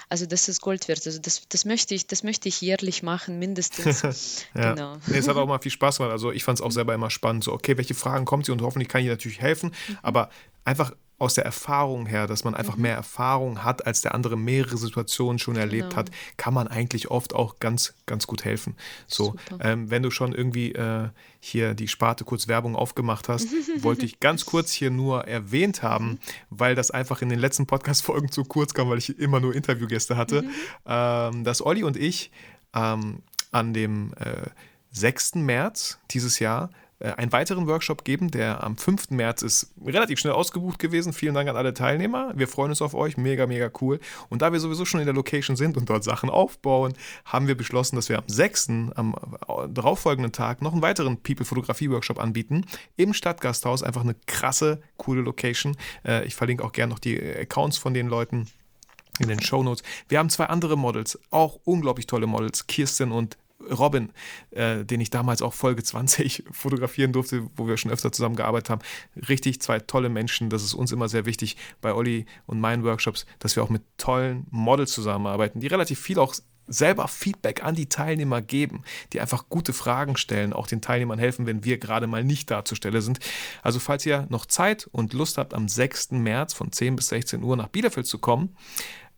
also das ist Gold wert. Also das, das, möchte, ich, das möchte ich jährlich machen, mindestens. [LAUGHS] ja. genau. Nee, es hat auch mal viel Spaß gemacht. Also ich fand es auch selber immer spannend. So, okay, welche Fragen kommt sie und hoffentlich kann ich natürlich helfen. Mhm. Aber einfach aus der Erfahrung her, dass man einfach mhm. mehr Erfahrung hat, als der andere mehrere Situationen schon erlebt genau. hat, kann man eigentlich oft auch ganz, ganz gut helfen. So, ähm, wenn du schon irgendwie äh, hier die Sparte kurz Werbung aufgemacht hast, [LAUGHS] wollte ich ganz kurz hier nur erwähnt haben, mhm. weil das einfach in den letzten Podcast-Folgen zu kurz kam, weil ich immer nur Interviewgäste hatte, mhm. ähm, dass Olli und ich ähm, an dem äh, 6. März dieses Jahr einen weiteren Workshop geben, der am 5. März ist relativ schnell ausgebucht gewesen. Vielen Dank an alle Teilnehmer. Wir freuen uns auf euch. Mega, mega cool. Und da wir sowieso schon in der Location sind und dort Sachen aufbauen, haben wir beschlossen, dass wir am 6., am äh, darauffolgenden Tag, noch einen weiteren People-Fotografie-Workshop anbieten. Im Stadtgasthaus. Einfach eine krasse, coole Location. Äh, ich verlinke auch gerne noch die Accounts von den Leuten in den Show Notes. Wir haben zwei andere Models, auch unglaublich tolle Models, Kirsten und Robin, äh, den ich damals auch Folge 20 [LAUGHS] fotografieren durfte, wo wir schon öfter zusammengearbeitet haben. Richtig zwei tolle Menschen. Das ist uns immer sehr wichtig bei Olli und meinen Workshops, dass wir auch mit tollen Models zusammenarbeiten, die relativ viel auch selber Feedback an die Teilnehmer geben, die einfach gute Fragen stellen, auch den Teilnehmern helfen, wenn wir gerade mal nicht da zur Stelle sind. Also falls ihr noch Zeit und Lust habt, am 6. März von 10 bis 16 Uhr nach Bielefeld zu kommen,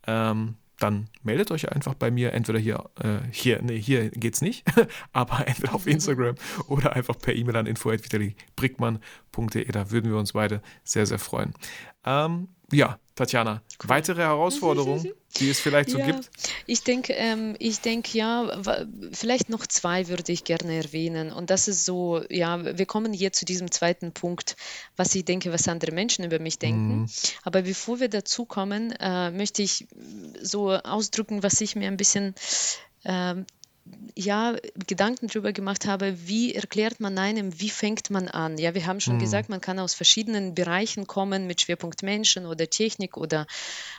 ähm, dann meldet euch einfach bei mir, entweder hier, äh, hier, nee, hier geht's nicht, [LAUGHS] aber entweder auf Instagram oder einfach per E-Mail an info.vitalibrickmann.de. Da würden wir uns beide sehr, sehr freuen. Ähm, ja, Tatjana, weitere Herausforderungen, die es vielleicht so ja, gibt? Ich denke, ähm, ich denke, ja, vielleicht noch zwei würde ich gerne erwähnen. Und das ist so, ja, wir kommen hier zu diesem zweiten Punkt, was ich denke, was andere Menschen über mich denken. Mm. Aber bevor wir dazu kommen, äh, möchte ich so ausdrücken, was ich mir ein bisschen äh, ja, Gedanken darüber gemacht habe, wie erklärt man einem, wie fängt man an? Ja, wir haben schon mhm. gesagt, man kann aus verschiedenen Bereichen kommen mit Schwerpunkt Menschen oder Technik oder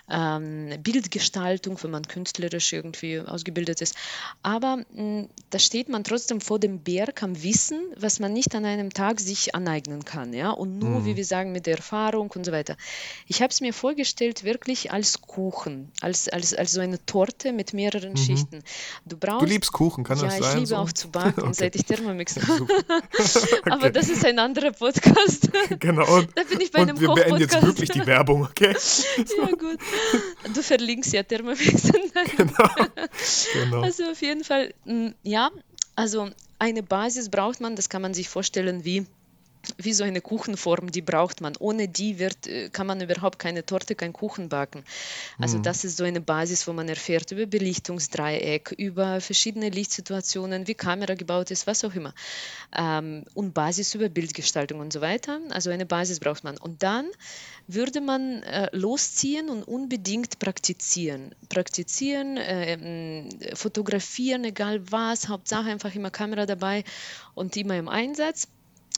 ähm, Bildgestaltung, wenn man künstlerisch irgendwie ausgebildet ist. Aber mh, hm, da steht man trotzdem vor dem Berg am Wissen, was man nicht an einem Tag sich aneignen kann. Ja? Und nur, mhm. wie wir sagen, mit der Erfahrung und so weiter. Ich habe es mir vorgestellt, wirklich als Kuchen, als, als, als so eine Torte mit mehreren mhm. Schichten. Du, brauchst, du liebst Kuchen, kann ja, das sein? Ja, ich liebe so? auch zu backen, [LAUGHS] okay. seit ich Thermomix habe. [LAUGHS] okay. Aber das ist ein anderer Podcast. [LAUGHS] genau. Und, da bin ich bei und einem wir beenden jetzt wirklich die Werbung, okay? ja, gut. Du verlinkst ja Thermomix. genau. genau. Also auf jeden Fall, mm, ja, also eine Basis braucht man, das kann man sich vorstellen wie wie so eine Kuchenform, die braucht man. Ohne die wird, äh, kann man überhaupt keine Torte, keinen Kuchen backen. Also mhm. das ist so eine Basis, wo man erfährt über Belichtungsdreieck, über verschiedene Lichtsituationen, wie Kamera gebaut ist, was auch immer. Ähm, und Basis über Bildgestaltung und so weiter. Also eine Basis braucht man. Und dann würde man äh, losziehen und unbedingt praktizieren. Praktizieren, äh, fotografieren, egal was, Hauptsache einfach immer Kamera dabei und immer im Einsatz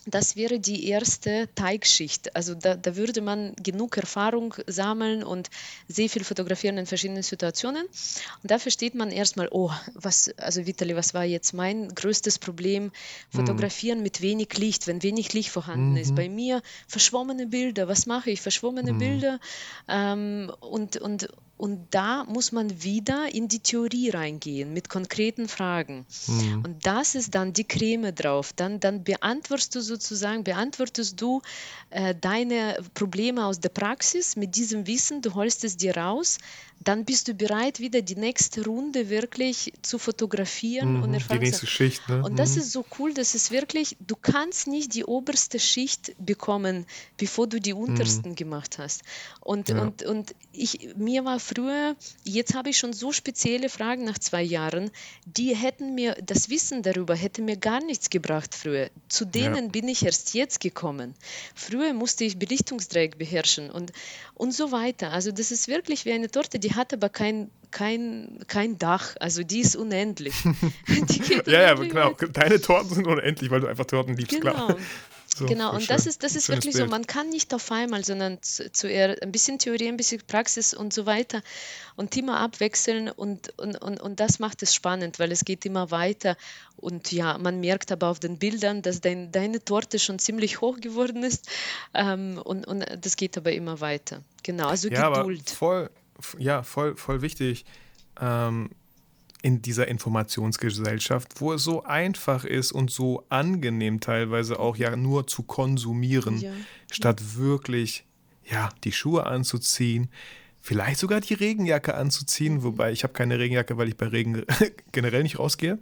das wäre die erste Teigschicht. Also da, da, würde man genug Erfahrung sammeln und sehr viel fotografieren in verschiedenen Situationen. Und da versteht man erstmal, oh, was, also Vitali, was war jetzt mein größtes Problem? Fotografieren mhm. mit wenig Licht, wenn wenig Licht vorhanden mhm. ist. Bei mir verschwommene Bilder, was mache ich? Verschwommene mhm. Bilder ähm, und, und, und da muss man wieder in die Theorie reingehen mit konkreten Fragen. Mhm. Und das ist dann die Creme drauf. Dann, dann beantwortest du sozusagen, beantwortest du äh, deine Probleme aus der Praxis mit diesem Wissen, du holst es dir raus, dann bist du bereit, wieder die nächste Runde wirklich zu fotografieren mhm, und erfahren. Die nächste Schicht. Ne? Und das mhm. ist so cool, dass es wirklich, du kannst nicht die oberste Schicht bekommen, bevor du die untersten mhm. gemacht hast. Und, ja. und, und ich, mir war früher, jetzt habe ich schon so spezielle Fragen nach zwei Jahren, die hätten mir, das Wissen darüber hätte mir gar nichts gebracht früher. Zu denen ja. bin ich erst jetzt gekommen. Früher musste ich Belichtungsdreieck beherrschen und, und so weiter. Also das ist wirklich wie eine Torte, die hat aber kein, kein, kein Dach, also die ist unendlich. [LAUGHS] Die ja, ja, genau. Deine Torten sind unendlich, weil du einfach Torten liebst, genau. klar. [LAUGHS] So, genau, und das ist, das ist wirklich Bild. so, man kann nicht auf einmal, sondern zu, zu eher ein bisschen Theorie, ein bisschen Praxis und so weiter und immer abwechseln und, und, und, und das macht es spannend, weil es geht immer weiter und ja, man merkt aber auf den Bildern, dass dein, deine Torte schon ziemlich hoch geworden ist ähm, und, und das geht aber immer weiter. Genau, also ja, Geduld. voll, ja, voll, voll wichtig. Ähm, in dieser Informationsgesellschaft, wo es so einfach ist und so angenehm teilweise auch ja nur zu konsumieren, ja. statt wirklich ja die Schuhe anzuziehen, vielleicht sogar die Regenjacke anzuziehen, mhm. wobei ich habe keine Regenjacke, weil ich bei Regen [LAUGHS] generell nicht rausgehe.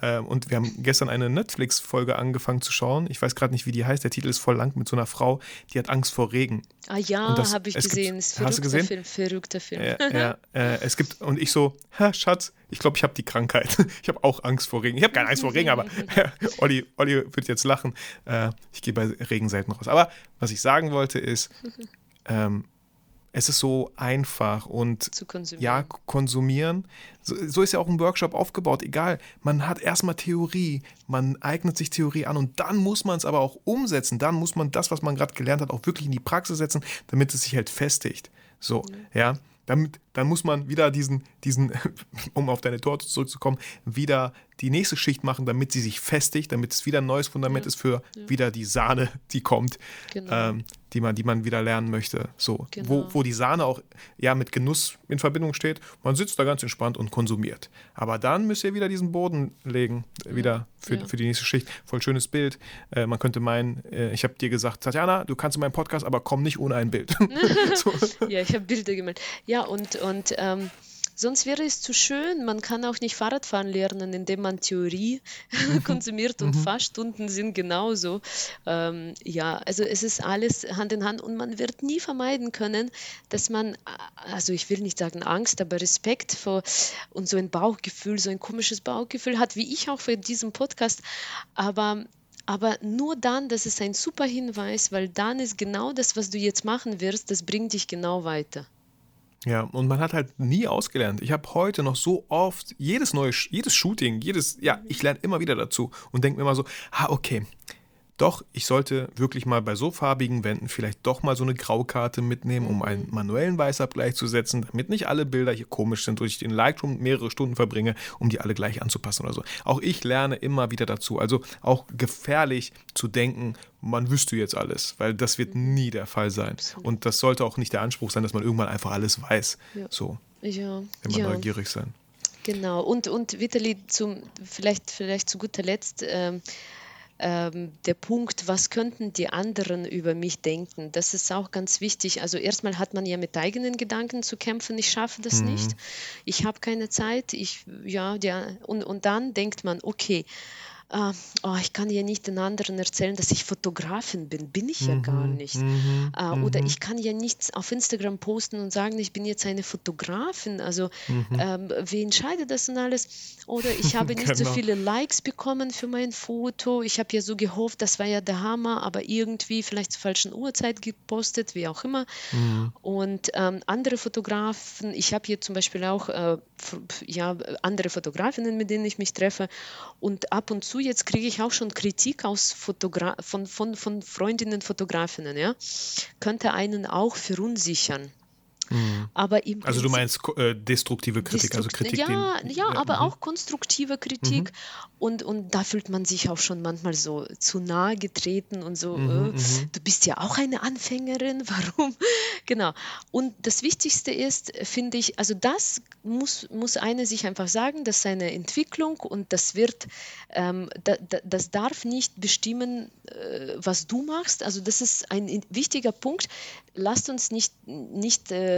Ähm, und wir haben gestern eine Netflix-Folge angefangen zu schauen. Ich weiß gerade nicht, wie die heißt. Der Titel ist voll lang mit so einer Frau, die hat Angst vor Regen. Ah ja, habe ich gesehen. Gibt, hast du gesehen? Film, verrückter Film. Ja, [LAUGHS] ja äh, es gibt und ich so, Schatz, ich glaube, ich habe die Krankheit. [LAUGHS] Ich habe auch Angst vor Regen. Ich habe keine Angst vor Regen, aber Olli, Olli wird jetzt lachen. Äh, ich gehe bei Regenseiten raus. Aber was ich sagen wollte ist, ähm, es ist so einfach und konsumieren. ja, konsumieren. So, so, ist ja auch ein Workshop aufgebaut. Egal, man hat erstmal Theorie, man eignet sich Theorie an und dann muss man es aber auch umsetzen. Dann muss man das, was man gerade gelernt hat, auch wirklich in die Praxis setzen, damit es sich halt festigt. So, mhm. ja. Damit, dann muss man wieder diesen, diesen, [LAUGHS] um auf deine Torte zurückzukommen, wieder die nächste Schicht machen, damit sie sich festigt, damit es wieder ein neues Fundament ja. ist für ja. wieder die Sahne, die kommt, genau. ähm, die, man, die man wieder lernen möchte. So, genau. wo, wo die Sahne auch ja mit Genuss in Verbindung steht. Man sitzt da ganz entspannt und konsumiert. Aber dann müsst ihr wieder diesen Boden legen, ja. wieder für, für die nächste Schicht. Voll schönes Bild. Äh, man könnte meinen, äh, ich habe dir gesagt, Tatjana, du kannst in meinen Podcast, aber komm nicht ohne ein Bild. [LAUGHS] [LAUGHS] so. Ja, ich habe Bilder gemeldet. Ja, und, und ähm, Sonst wäre es zu schön. Man kann auch nicht Fahrradfahren lernen, indem man Theorie [LAUGHS] konsumiert und mhm. Fahrstunden sind genauso. Ähm, ja, also es ist alles Hand in Hand und man wird nie vermeiden können, dass man, also ich will nicht sagen Angst, aber Respekt vor und so ein Bauchgefühl, so ein komisches Bauchgefühl hat, wie ich auch für diesen Podcast. Aber aber nur dann, das ist ein super Hinweis, weil dann ist genau das, was du jetzt machen wirst, das bringt dich genau weiter. Ja, und man hat halt nie ausgelernt. Ich habe heute noch so oft jedes neue, jedes Shooting, jedes, ja, ich lerne immer wieder dazu und denke mir immer so, ah, okay, doch, ich sollte wirklich mal bei so farbigen Wänden vielleicht doch mal so eine Graukarte mitnehmen, um einen manuellen Weißabgleich zu setzen, damit nicht alle Bilder hier komisch sind, ich den Lightroom mehrere Stunden verbringe, um die alle gleich anzupassen oder so. Auch ich lerne immer wieder dazu. Also auch gefährlich zu denken, man wüsste jetzt alles, weil das wird nie der Fall sein. Und das sollte auch nicht der Anspruch sein, dass man irgendwann einfach alles weiß. Ja. So. Ja. Wenn man ja. neugierig sein. Genau. Und, und Vitali, zum, vielleicht, vielleicht zu guter Letzt, ähm, ähm, der Punkt, was könnten die anderen über mich denken, das ist auch ganz wichtig. Also erstmal hat man ja mit eigenen Gedanken zu kämpfen, ich schaffe das mhm. nicht, ich habe keine Zeit, ich, ja, ja, und, und dann denkt man, okay, äh, oh, ich kann ja nicht den anderen erzählen, dass ich Fotografin bin. Bin ich ja gar mhm, nicht. Mhm, äh, oder mhm. ich kann ja nichts auf Instagram posten und sagen, ich bin jetzt eine Fotografin. Also mhm. ähm, wie entscheidet das denn alles? Oder ich habe [LAUGHS] nicht genau. so viele Likes bekommen für mein Foto. Ich habe ja so gehofft, das war ja der Hammer, aber irgendwie vielleicht zur falschen Uhrzeit gepostet, wie auch immer. Mhm. Und ähm, andere Fotografen, ich habe hier zum Beispiel auch äh, ja, andere Fotografinnen, mit denen ich mich treffe. Und ab und zu jetzt kriege ich auch schon Kritik aus Fotogra von, von, von Freundinnen, Fotografinnen, ja, könnte einen auch verunsichern. Mhm. Aber im also du meinst äh, destruktive Kritik, also Kritik. Ja, den, ja, aber mhm. auch konstruktive Kritik. Mhm. Und, und da fühlt man sich auch schon manchmal so zu nahe getreten und so, mhm, äh, mhm. du bist ja auch eine Anfängerin, [LAUGHS] warum? genau. Und das Wichtigste ist, finde ich, also das muss, muss eine sich einfach sagen, dass seine Entwicklung und das wird, ähm, da, da, das darf nicht bestimmen, äh, was du machst. Also das ist ein wichtiger Punkt. Lasst uns nicht, nicht äh,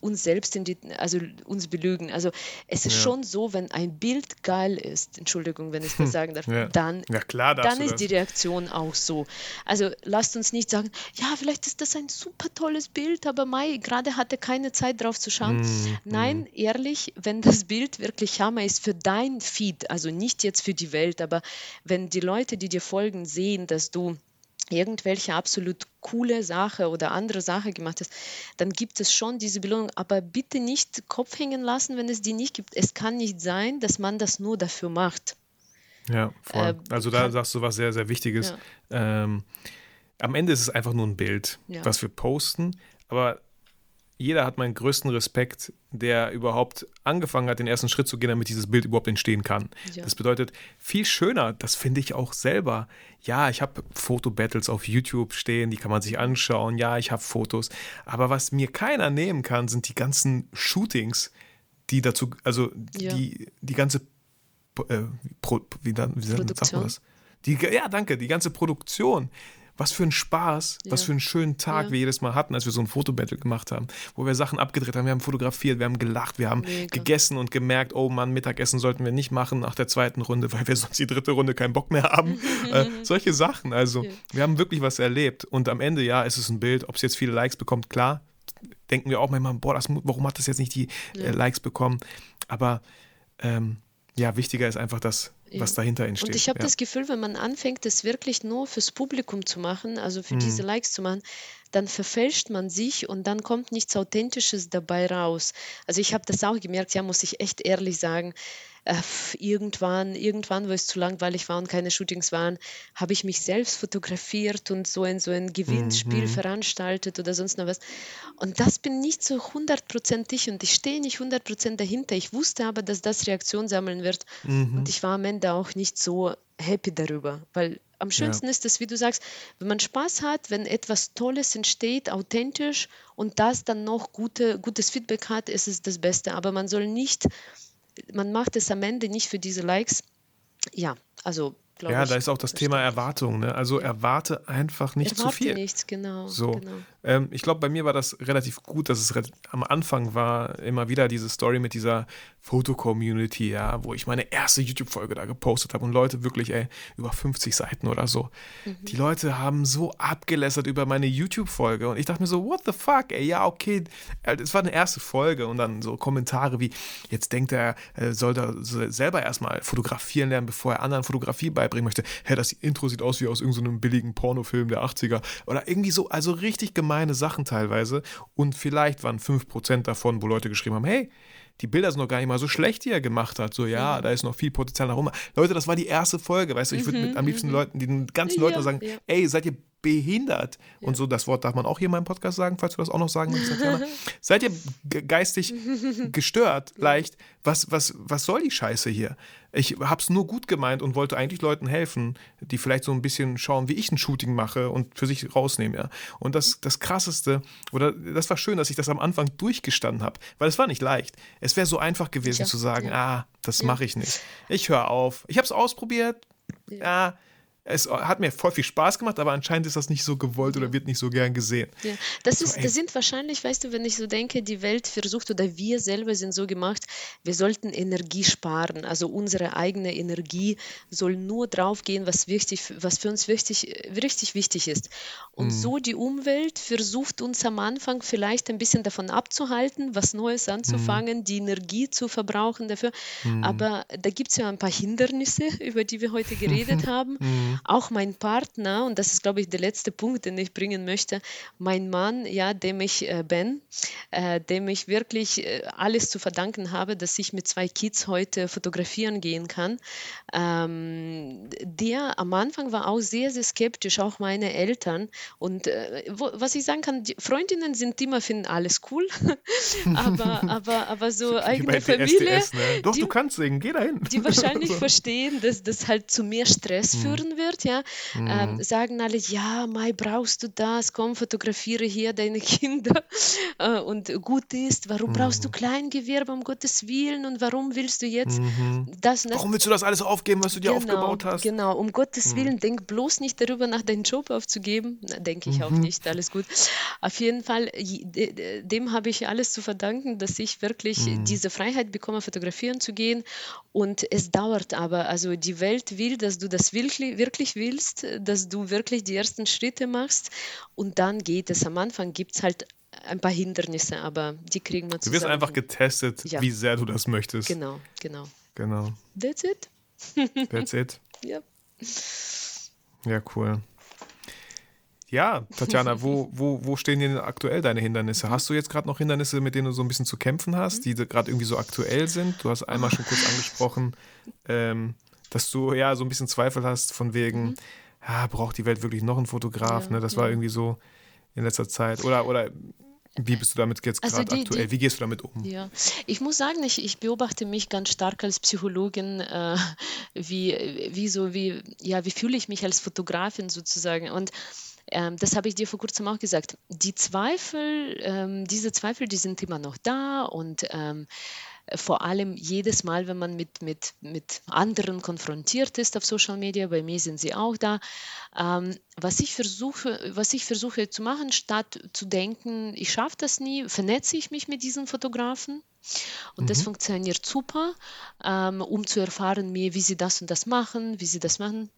uns selbst in die, also uns belügen. Also es ist ja. schon so, wenn ein Bild geil ist, Entschuldigung, wenn ich das hm. sagen darf, ja. dann, ja, klar dann ist das. die Reaktion auch so. Also lasst uns nicht sagen, ja, vielleicht ist das ein super tolles Bild, aber Mai gerade hatte keine Zeit drauf zu schauen. Mm, Nein, mm. ehrlich, wenn das Bild wirklich Hammer ist für dein Feed, also nicht jetzt für die Welt, aber wenn die Leute, die dir folgen, sehen, dass du irgendwelche absolut coole Sache oder andere Sache gemacht hast, dann gibt es schon diese Belohnung. Aber bitte nicht Kopf hängen lassen, wenn es die nicht gibt. Es kann nicht sein, dass man das nur dafür macht. Ja, voll. Äh, also da sagst du was sehr, sehr Wichtiges. Ja. Ähm, am Ende ist es einfach nur ein Bild, ja. was wir posten, aber jeder hat meinen größten Respekt, der überhaupt angefangen hat, den ersten Schritt zu gehen, damit dieses Bild überhaupt entstehen kann. Ja. Das bedeutet, viel schöner, das finde ich auch selber. Ja, ich habe Fotobattles auf YouTube stehen, die kann man sich anschauen. Ja, ich habe Fotos. Aber was mir keiner nehmen kann, sind die ganzen Shootings, die dazu, also ja. die, die ganze, äh, Pro, wie, dann, wie sagt man das? Die, ja, danke, die ganze Produktion was für ein Spaß, ja. was für einen schönen Tag ja. wir jedes Mal hatten, als wir so ein Fotobattle gemacht haben, wo wir Sachen abgedreht haben, wir haben fotografiert, wir haben gelacht, wir haben Mega. gegessen und gemerkt, oh Mann, Mittagessen sollten wir nicht machen nach der zweiten Runde, weil wir [LAUGHS] sonst die dritte Runde keinen Bock mehr haben. [LAUGHS] äh, solche Sachen, also ja. wir haben wirklich was erlebt und am Ende, ja, ist es ein Bild, ob es jetzt viele Likes bekommt, klar, denken wir auch manchmal, boah, das, warum hat das jetzt nicht die äh, Likes bekommen, aber ähm, ja, wichtiger ist einfach das, was dahinter entsteht. Und ich habe ja. das Gefühl, wenn man anfängt, das wirklich nur fürs Publikum zu machen, also für mhm. diese Likes zu machen, dann verfälscht man sich und dann kommt nichts Authentisches dabei raus. Also ich habe das auch gemerkt, ja, muss ich echt ehrlich sagen irgendwann, irgendwann, wo es zu langweilig war und keine Shootings waren, habe ich mich selbst fotografiert und so ein, so ein Gewinnspiel mhm. veranstaltet oder sonst noch was. Und das bin nicht so hundertprozentig und ich stehe nicht hundertprozentig dahinter. Ich wusste aber, dass das Reaktion sammeln wird mhm. und ich war am Ende auch nicht so happy darüber, weil am schönsten ja. ist es, wie du sagst, wenn man Spaß hat, wenn etwas Tolles entsteht, authentisch und das dann noch gute, gutes Feedback hat, ist es das Beste. Aber man soll nicht man macht es am Ende nicht für diese Likes. Ja, also ja, ich, da ist auch das Thema Erwartung. Ne? Also erwarte einfach nicht erwarte zu viel. nichts, genau. So. Genau. Ähm, ich glaube, bei mir war das relativ gut, dass es am Anfang war immer wieder diese Story mit dieser Foto-Community, ja, wo ich meine erste YouTube-Folge da gepostet habe. Und Leute wirklich, ey, über 50 Seiten oder so. Mhm. Die Leute haben so abgelässert über meine YouTube-Folge. Und ich dachte mir so, what the fuck, ey, ja, okay, es war eine erste Folge und dann so Kommentare wie, jetzt denkt er, er soll da selber erstmal fotografieren lernen, bevor er anderen Fotografie bei beibringen möchte, hä, das Intro sieht aus wie aus irgendeinem so billigen Pornofilm der 80er oder irgendwie so, also richtig gemeine Sachen teilweise. Und vielleicht waren 5% davon, wo Leute geschrieben haben, hey, die Bilder sind noch gar nicht mal so schlecht, die er gemacht hat. So, ja, mhm. da ist noch viel Potenzial nach oben. Leute, das war die erste Folge, weißt du, ich würde mhm, am liebsten mhm. Leuten, den ganzen Leuten ja, sagen, ja. ey, seid ihr behindert. Ja. Und so, das Wort darf man auch hier in meinem Podcast sagen, falls du das auch noch sagen willst. [LAUGHS] Seid ihr geistig [LAUGHS] gestört, leicht? Was, was, was soll die Scheiße hier? Ich habe es nur gut gemeint und wollte eigentlich Leuten helfen, die vielleicht so ein bisschen schauen, wie ich ein Shooting mache und für sich rausnehmen, ja. Und das, das Krasseste, oder das war schön, dass ich das am Anfang durchgestanden habe, weil es war nicht leicht. Es wäre so einfach gewesen zu sagen, ja. ah, das ja. mache ich nicht. Ich höre auf. Ich habe es ausprobiert. Ja. Ah, es hat mir voll viel Spaß gemacht, aber anscheinend ist das nicht so gewollt oder wird nicht so gern gesehen. Ja. Das, ist, das sind wahrscheinlich, weißt du, wenn ich so denke, die Welt versucht oder wir selber sind so gemacht, wir sollten Energie sparen. Also unsere eigene Energie soll nur drauf gehen, was, wichtig, was für uns wichtig, richtig wichtig ist. Und mhm. so die Umwelt versucht uns am Anfang vielleicht ein bisschen davon abzuhalten, was Neues anzufangen, mhm. die Energie zu verbrauchen dafür. Mhm. Aber da gibt es ja ein paar Hindernisse, [LAUGHS] über die wir heute geredet [LAUGHS] haben. Mhm. Auch mein Partner, und das ist, glaube ich, der letzte Punkt, den ich bringen möchte, mein Mann, ja, dem ich äh, bin, äh, dem ich wirklich äh, alles zu verdanken habe, dass ich mit zwei Kids heute fotografieren gehen kann. Ähm, der am Anfang war auch sehr, sehr skeptisch, auch meine Eltern. Und äh, wo, was ich sagen kann, Freundinnen sind immer, finden alles cool, [LAUGHS] aber, aber, aber so [LAUGHS] eigene Familie. SDS, ne? Doch, die, du kannst singen, geh dahin. Die wahrscheinlich [LAUGHS] verstehen, dass das halt zu mehr Stress hm. führen wird wird, ja, ähm, mhm. ähm, sagen alle, ja, Mai, brauchst du das? Komm, fotografiere hier deine [LAUGHS] Kinder äh, und gut ist. Warum mhm. brauchst du mhm. Kleingewirbe um Gottes Willen und warum willst du jetzt mhm. das, das? Warum willst du das alles aufgeben, was du dir genau, aufgebaut hast? Genau, um Gottes mhm. Willen, denk bloß nicht darüber nach, deinen Job aufzugeben. Denke ich auch mhm. nicht, alles gut. Auf jeden Fall, dem habe ich alles zu verdanken, dass ich wirklich diese Freiheit bekomme, fotografieren zu gehen. Und es dauert aber, also die Welt will, dass du das wirklich, wirklich willst, dass du wirklich die ersten Schritte machst und dann geht es. Am Anfang gibt es halt ein paar Hindernisse, aber die kriegen wir zusammen. Du wirst einfach getestet, ja. wie sehr du das möchtest. Genau, genau. Genau. That's it. [LAUGHS] That's it. ja. Ja, cool. Ja, Tatjana, wo, [LAUGHS] wo, wo stehen denn aktuell deine Hindernisse? Hast du jetzt gerade noch Hindernisse, mit denen du so ein bisschen zu kämpfen hast, die gerade irgendwie so aktuell sind? Du hast einmal schon kurz angesprochen, ähm, dass du ja so ein bisschen Zweifel hast von wegen, mhm. ja, braucht die Welt wirklich noch einen Fotograf? Ja, ne? Das ja. war irgendwie so in letzter Zeit. Oder, oder wie bist du damit jetzt gerade also aktuell? Die, wie gehst du damit um? Ja, ich muss sagen, ich, ich beobachte mich ganz stark als Psychologin, äh, wie, wie so, wie, ja, wie fühle ich mich als Fotografin sozusagen. Und ähm, das habe ich dir vor kurzem auch gesagt. Die Zweifel, ähm, diese Zweifel, die sind immer noch da und ähm, vor allem jedes Mal, wenn man mit, mit, mit anderen konfrontiert ist auf Social Media, bei mir sind sie auch da, ähm, was, ich versuche, was ich versuche zu machen, statt zu denken, ich schaffe das nie, vernetze ich mich mit diesen Fotografen. Und mhm. das funktioniert super, ähm, um zu erfahren, wie sie das und das machen, wie sie das machen.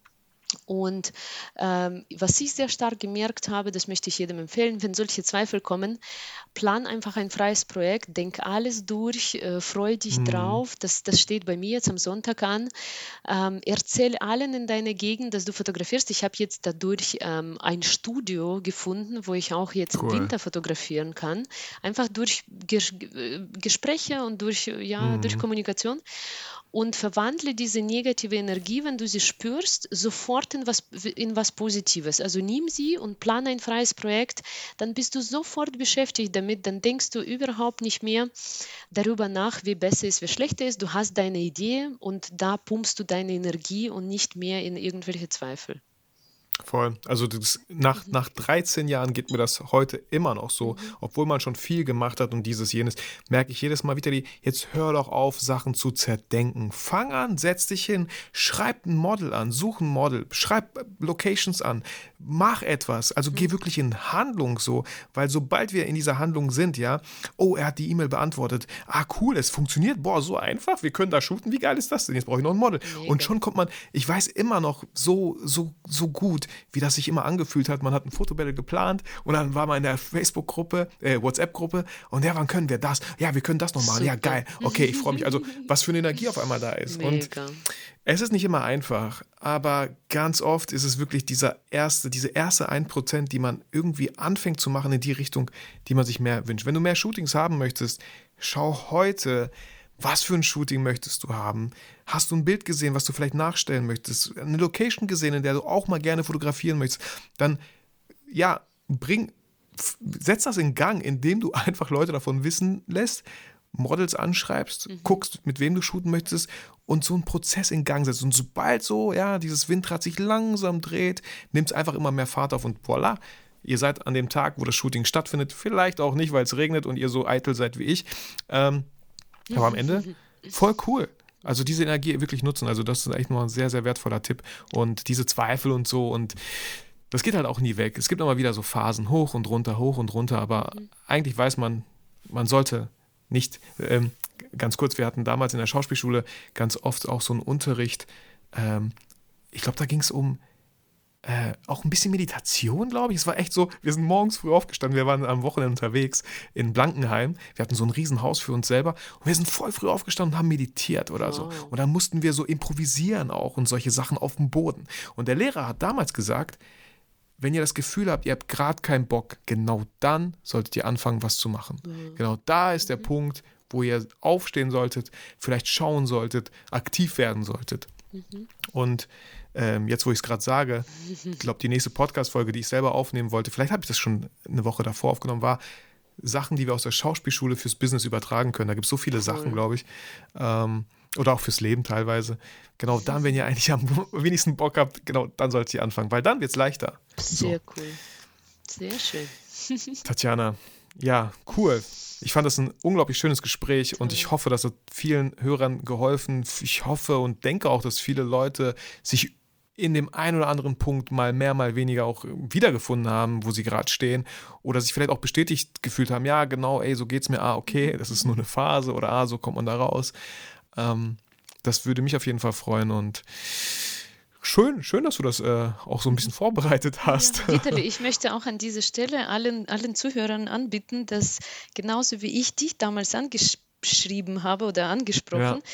Und ähm, was ich sehr stark gemerkt habe, das möchte ich jedem empfehlen, wenn solche Zweifel kommen, plan einfach ein freies Projekt, denk alles durch, äh, freu dich mhm. drauf. Das, das steht bei mir jetzt am Sonntag an. Ähm, erzähl allen in deiner Gegend, dass du fotografierst. Ich habe jetzt dadurch ähm, ein Studio gefunden, wo ich auch jetzt cool. im Winter fotografieren kann. Einfach durch Ges Gespräche und durch, ja, mhm. durch Kommunikation und verwandle diese negative Energie, wenn du sie spürst, sofort in was, in was Positives. Also nimm sie und plane ein freies Projekt, dann bist du sofort beschäftigt damit, dann denkst du überhaupt nicht mehr darüber nach, wie besser ist, wie schlechter ist. Du hast deine Idee und da pumpst du deine Energie und nicht mehr in irgendwelche Zweifel. Voll. Also das, nach, nach 13 Jahren geht mir das heute immer noch so, obwohl man schon viel gemacht hat und dieses, jenes, merke ich jedes Mal wieder die, jetzt hör doch auf, Sachen zu zerdenken. Fang an, setz dich hin, schreib ein Model an, such ein Model, schreib Locations an, mach etwas. Also geh wirklich in Handlung so, weil sobald wir in dieser Handlung sind, ja, oh, er hat die E-Mail beantwortet, ah, cool, es funktioniert, boah, so einfach, wir können da shooten, wie geil ist das denn? Jetzt brauche ich noch ein Model. Und schon kommt man, ich weiß immer noch so, so, so gut, wie das sich immer angefühlt hat. Man hat ein Fotobattle geplant und dann war man in der Facebook-Gruppe, äh, WhatsApp-Gruppe und ja, wann können wir das? Ja, wir können das noch machen. Ja, geil. Okay, ich freue mich. Also, was für eine Energie auf einmal da ist. Mega. Und es ist nicht immer einfach, aber ganz oft ist es wirklich dieser erste, diese erste 1%, die man irgendwie anfängt zu machen in die Richtung, die man sich mehr wünscht. Wenn du mehr Shootings haben möchtest, schau heute, was für ein Shooting möchtest du haben? Hast du ein Bild gesehen, was du vielleicht nachstellen möchtest? Eine Location gesehen, in der du auch mal gerne fotografieren möchtest? Dann, ja, bring, setz das in Gang, indem du [LAUGHS] einfach Leute davon wissen lässt, Models anschreibst, mhm. guckst, mit wem du shooten möchtest und so einen Prozess in Gang setzt. Und sobald so, ja, dieses Windrad sich langsam dreht, nimmt es einfach immer mehr Fahrt auf und voilà, ihr seid an dem Tag, wo das Shooting stattfindet, vielleicht auch nicht, weil es regnet und ihr so eitel seid wie ich. Ähm, aber am Ende voll cool. Also diese Energie wirklich nutzen. Also das ist echt noch ein sehr, sehr wertvoller Tipp. Und diese Zweifel und so und das geht halt auch nie weg. Es gibt immer wieder so Phasen, hoch und runter, hoch und runter, aber mhm. eigentlich weiß man, man sollte nicht, ähm, ganz kurz, wir hatten damals in der Schauspielschule ganz oft auch so einen Unterricht, ähm, ich glaube, da ging es um äh, auch ein bisschen Meditation, glaube ich. Es war echt so, wir sind morgens früh aufgestanden, wir waren am Wochenende unterwegs in Blankenheim. Wir hatten so ein Riesenhaus für uns selber und wir sind voll früh aufgestanden und haben meditiert oder so. Und dann mussten wir so improvisieren auch und solche Sachen auf dem Boden. Und der Lehrer hat damals gesagt, wenn ihr das Gefühl habt, ihr habt gerade keinen Bock, genau dann solltet ihr anfangen, was zu machen. Mhm. Genau da ist der mhm. Punkt, wo ihr aufstehen solltet, vielleicht schauen solltet, aktiv werden solltet. Mhm. Und ähm, jetzt, wo ich es gerade sage, ich glaube, die nächste Podcast-Folge, die ich selber aufnehmen wollte, vielleicht habe ich das schon eine Woche davor aufgenommen, war Sachen, die wir aus der Schauspielschule fürs Business übertragen können. Da gibt es so viele cool. Sachen, glaube ich. Ähm, oder auch fürs Leben teilweise. Genau dann, wenn ihr eigentlich am [LAUGHS] wenigsten Bock habt, genau dann solltet ihr anfangen, weil dann wird es leichter. Sehr so. cool. Sehr schön. [LAUGHS] Tatjana, ja, cool. Ich fand das ein unglaublich schönes Gespräch und ich hoffe, das hat vielen Hörern geholfen. Ich hoffe und denke auch, dass viele Leute sich in dem einen oder anderen Punkt mal mehr, mal weniger auch wiedergefunden haben, wo sie gerade stehen oder sich vielleicht auch bestätigt gefühlt haben, ja, genau, ey, so geht's mir, ah, okay, das ist nur eine Phase oder ah, so kommt man da raus. Ähm, das würde mich auf jeden Fall freuen und Schön, schön, dass du das äh, auch so ein bisschen vorbereitet hast. [LAUGHS] Ja, ich möchte auch an dieser Stelle allen, allen Zuhörern anbieten, dass genauso wie ich dich damals angeschrieben habe oder angesprochen, ja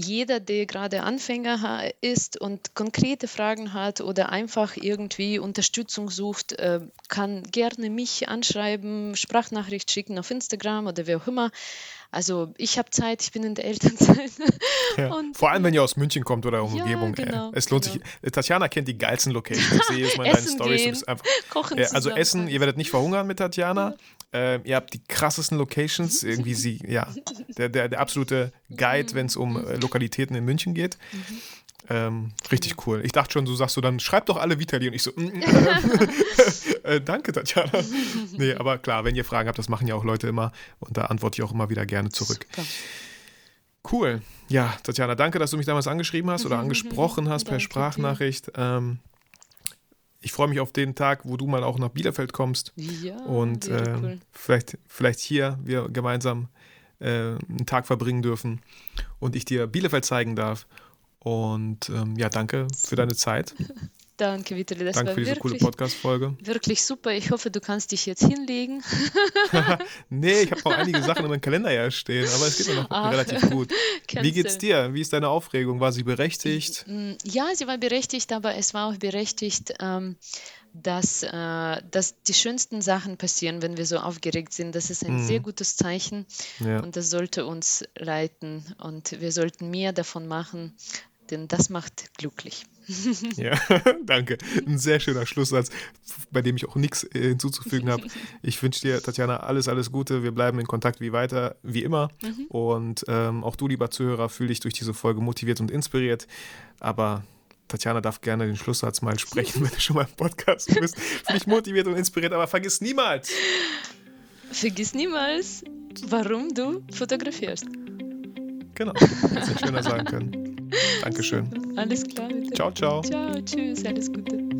jeder, der gerade Anfänger ist und konkrete Fragen hat oder einfach irgendwie Unterstützung sucht, äh, kann gerne mich anschreiben, Sprachnachricht schicken auf Instagram oder wie auch immer. Also ich habe Zeit, ich bin in der Elternzeit. Ja. [LAUGHS] Vor allem, wenn ihr aus München kommt oder Umgebung. Ja, genau, es lohnt genau. sich. Tatjana kennt die geilsten Locations. Ich sehe jetzt mal [LAUGHS] in deinen Stories. Kochen also Essen, ihr werdet nicht verhungern mit Tatjana. Äh, ihr habt die krassesten Locations. Irgendwie sie, ja, der, der, der absolute Guide, wenn es um äh, Lokalitäten in München geht. Ähm, richtig cool. Ich dachte schon, du sagst so, dann schreib doch alle Vitali und ich so, mm, mm [LAUGHS] äh, danke, Tatjana. nee, aber klar, wenn ihr Fragen habt, das machen ja auch Leute immer und da antworte ich auch immer wieder gerne zurück. Super. Cool. Ja, Tatjana, danke, dass du mich damals angeschrieben hast oder [LAUGHS] angesprochen hast per Sprachnachricht. Ähm, ich freue mich auf den Tag, wo du mal auch nach Bielefeld kommst. Ja, und äh, cool. vielleicht, vielleicht hier wir gemeinsam äh, einen Tag verbringen dürfen und ich dir Bielefeld zeigen darf. Und ähm, ja, danke für deine Zeit. [LAUGHS] Danke, Vitali. Das Danke war für diese wirklich, coole Podcast-Folge. Wirklich super. Ich hoffe, du kannst dich jetzt hinlegen. [LAUGHS] nee, ich habe noch [LAUGHS] einige Sachen in meinem Kalender ja stehen, aber es geht mir noch Ach, relativ gut. [LAUGHS] Wie geht's dir? Wie ist deine Aufregung? War sie berechtigt? Mm, ja, sie war berechtigt, aber es war auch berechtigt, ähm, dass, äh, dass die schönsten Sachen passieren, wenn wir so aufgeregt sind. Das ist ein mhm. sehr gutes Zeichen ja. und das sollte uns leiten und wir sollten mehr davon machen, denn das macht glücklich. [LAUGHS] Ja, [LAUGHS] danke. Ein sehr schöner Schlusssatz, bei dem ich auch nichts äh, hinzuzufügen habe. [LAUGHS] Ich wünsche dir, Tatjana, alles, alles Gute. Wir bleiben in Kontakt wie weiter, wie immer. Mhm. Und ähm, auch du, lieber Zuhörer, fühl dich durch diese Folge motiviert und inspiriert. Aber Tatjana darf gerne den Schlusssatz mal sprechen, wenn du schon mal im Podcast bist. Fühl dich motiviert und inspiriert, aber vergiss niemals. Vergiss niemals, warum du fotografierst. Genau, hätte ich schöner sagen können. Dankeschön. Alles klar. Bitte. Ciao, ciao. Ciao, tschüss, alles Gute.